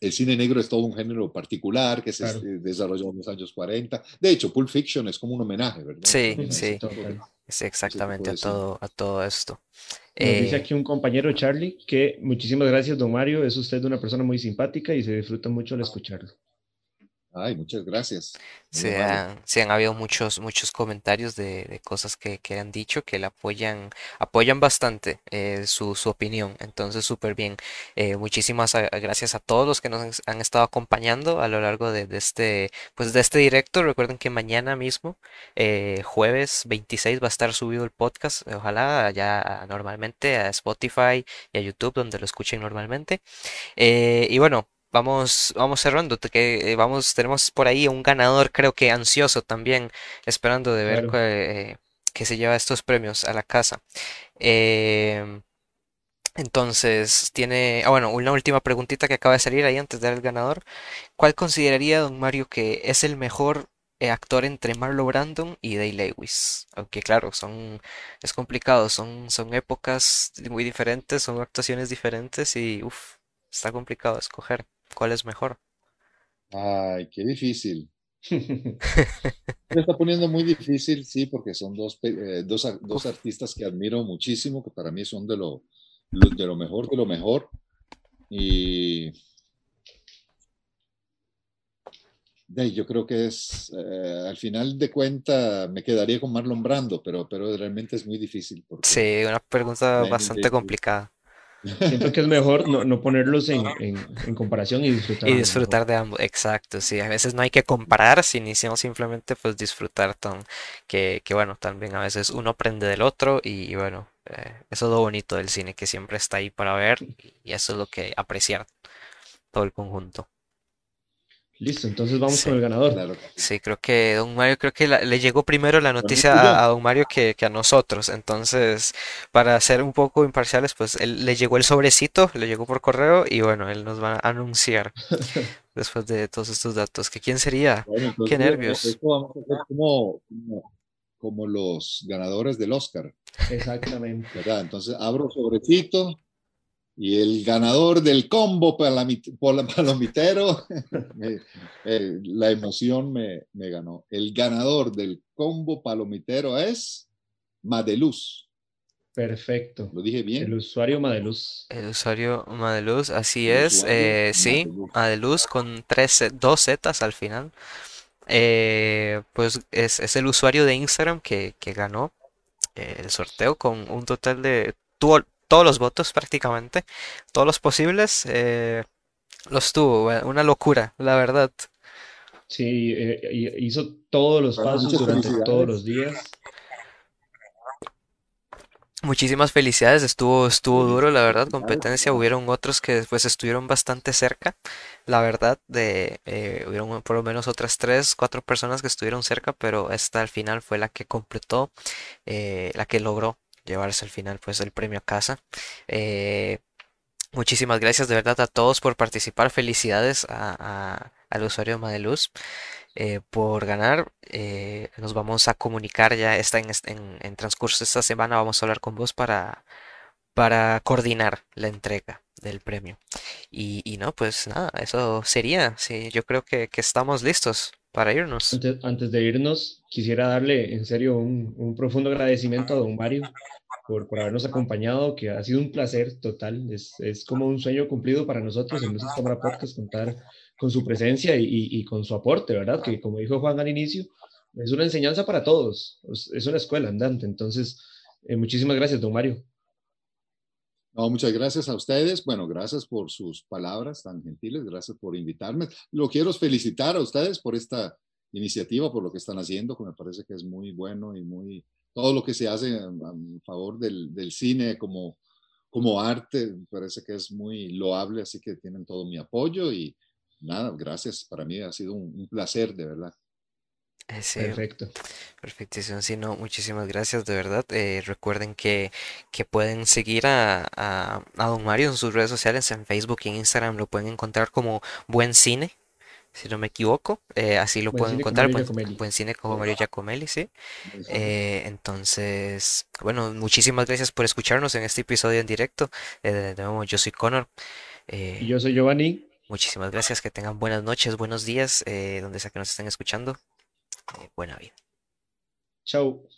el cine negro es todo un género particular que se desarrolló en los años 40. De hecho, Pulp Fiction es como un homenaje, ¿verdad? Sí, sí. Sí, exactamente a todo, a todo esto. dice eh, aquí un compañero Charlie que muchísimas gracias, don Mario. Es usted una persona muy simpática y se disfruta mucho al escucharlo. Ay, muchas gracias. Sí, han, habido muchos, muchos comentarios de, cosas que, han dicho que le apoyan, apoyan bastante eh, su, opinión. Entonces, súper bien. Eh, muchísimas gracias a todos los que nos han estado acompañando a lo largo de, este, pues de este directo. Recuerden que mañana mismo, eh, jueves 26, va a estar subido el podcast. Ojalá ya normalmente a Spotify y a YouTube, donde lo escuchen normalmente. y bueno, vamos, vamos cerrando, que eh, vamos, tenemos por ahí un ganador, creo que ansioso también, esperando de ver que, se lleva estos premios a la casa. Em, entonces, tiene, ah, bueno, una última preguntita que acaba de salir ahí antes de dar el ganador. ¿Cuál consideraría, don Mario, que es el mejor eh, actor entre Marlon Brandon y Day Lewis? Aunque claro, son, es complicado, son, son épocas muy diferentes, son actuaciones diferentes y, uff, está complicado escoger. ¿Cuál es mejor? Ay, qué difícil. Me está poniendo muy difícil, sí, porque son dos, eh, dos, dos, artistas que admiro muchísimo, que para mí son de lo, de lo mejor, de lo mejor. Y yo creo que es, eh, al final de cuenta, me quedaría con Marlon Brando, pero, pero realmente es muy difícil. sí, una pregunta bastante complicada. Siento que es mejor no, ponerlos en, comparación y disfrutar. Y disfrutar de ambos, exacto, sí. A veces no hay que comparar, sino simplemente pues disfrutar tan, que, bueno, también a veces uno aprende del otro y, bueno, eh, eso es lo bonito del cine, que siempre está ahí para ver y eso es lo que apreciar todo el conjunto. Listo, entonces vamos con el ganador. Sí, creo que Don Mario, creo que le llegó primero la noticia a, Don Mario que, a nosotros. Entonces, para ser un poco imparciales, pues él le llegó el sobrecito, le llegó por correo y bueno, él nos va a anunciar después de todos estos datos. ¿Que quién sería? Qué nervios. vamos a hacer como, como, los ganadores del Oscar. Exactamente. Entonces abro sobrecito y el ganador del combo palomitero, eh, la emoción me, me, ganó. El ganador del combo palomitero es Madeluz. Perfecto. ¿Lo dije bien? El usuario Madeluz. El usuario Madeluz, así es. Eh, sí, Madeluz con tres, dos zetas al final. Eh, pues es, es, el usuario de Instagram que, que ganó el sorteo con un total de todos los votos prácticamente, todos los posibles, eh, los tuvo, una locura, la verdad. Sí, eh, hizo todos los pasos durante todos los días. Muchísimas felicidades, estuvo, estuvo duro, la verdad, competencia. Hubieron otros que después estuvieron bastante cerca, la verdad, de eh, hubieron por lo menos otras tres, cuatro personas que estuvieron cerca, pero esta al final fue la que completó, la que logró llevarse al final pues el premio a casa. Eh, muchísimas gracias de verdad a todos por participar. Felicidades al usuario Madeluz eh, por ganar. Eh, nos vamos a comunicar ya está en, en, transcurso esta semana. Vamos a hablar con vos para, para coordinar la entrega del premio. Y, no, pues nada, eso sería. Sí, yo creo que, estamos listos para irnos. Antes, de irnos, quisiera darle en serio un, un profundo agradecimiento a don Mario por, por, habernos acompañado, que ha sido un placer total. Es, es como un sueño cumplido para nosotros en nuestra Cámara Podcast contar con su presencia y, y, con su aporte, ¿verdad? Que como dijo Juan al inicio, es una enseñanza para todos, es una escuela andante. Entonces, eh, muchísimas gracias, don Mario. No, muchas gracias a ustedes. Bueno, gracias por sus palabras tan gentiles, gracias por invitarme. Lo quiero felicitar a ustedes por esta iniciativa, por lo que están haciendo, que me parece que es muy bueno y muy, todo lo que se hace a, favor del, del, cine como, como arte, me parece que es muy loable, así que tienen todo mi apoyo y nada, gracias, para mí ha sido un, un placer, de verdad. Sí, Perfecto. perfectísimo. Sí, no, muchísimas gracias, de verdad. Eh, recuerden que, que pueden seguir a, a, a Don Mario en sus redes sociales, en Facebook y en Instagram, lo pueden encontrar como Buen Cine, si no me equivoco. eh, así lo Buen pueden encontrar, Buen. Buen Cine como Mario Giacomelli, sí. Eh, entonces, bueno, muchísimas gracias por escucharnos en este episodio en directo. De nuevo, yo soy Connor. Y yo soy Giovanni. muchísimas gracias, que tengan buenas noches, buenos días, donde sea que nos estén escuchando. Eh, buena vida. Chao.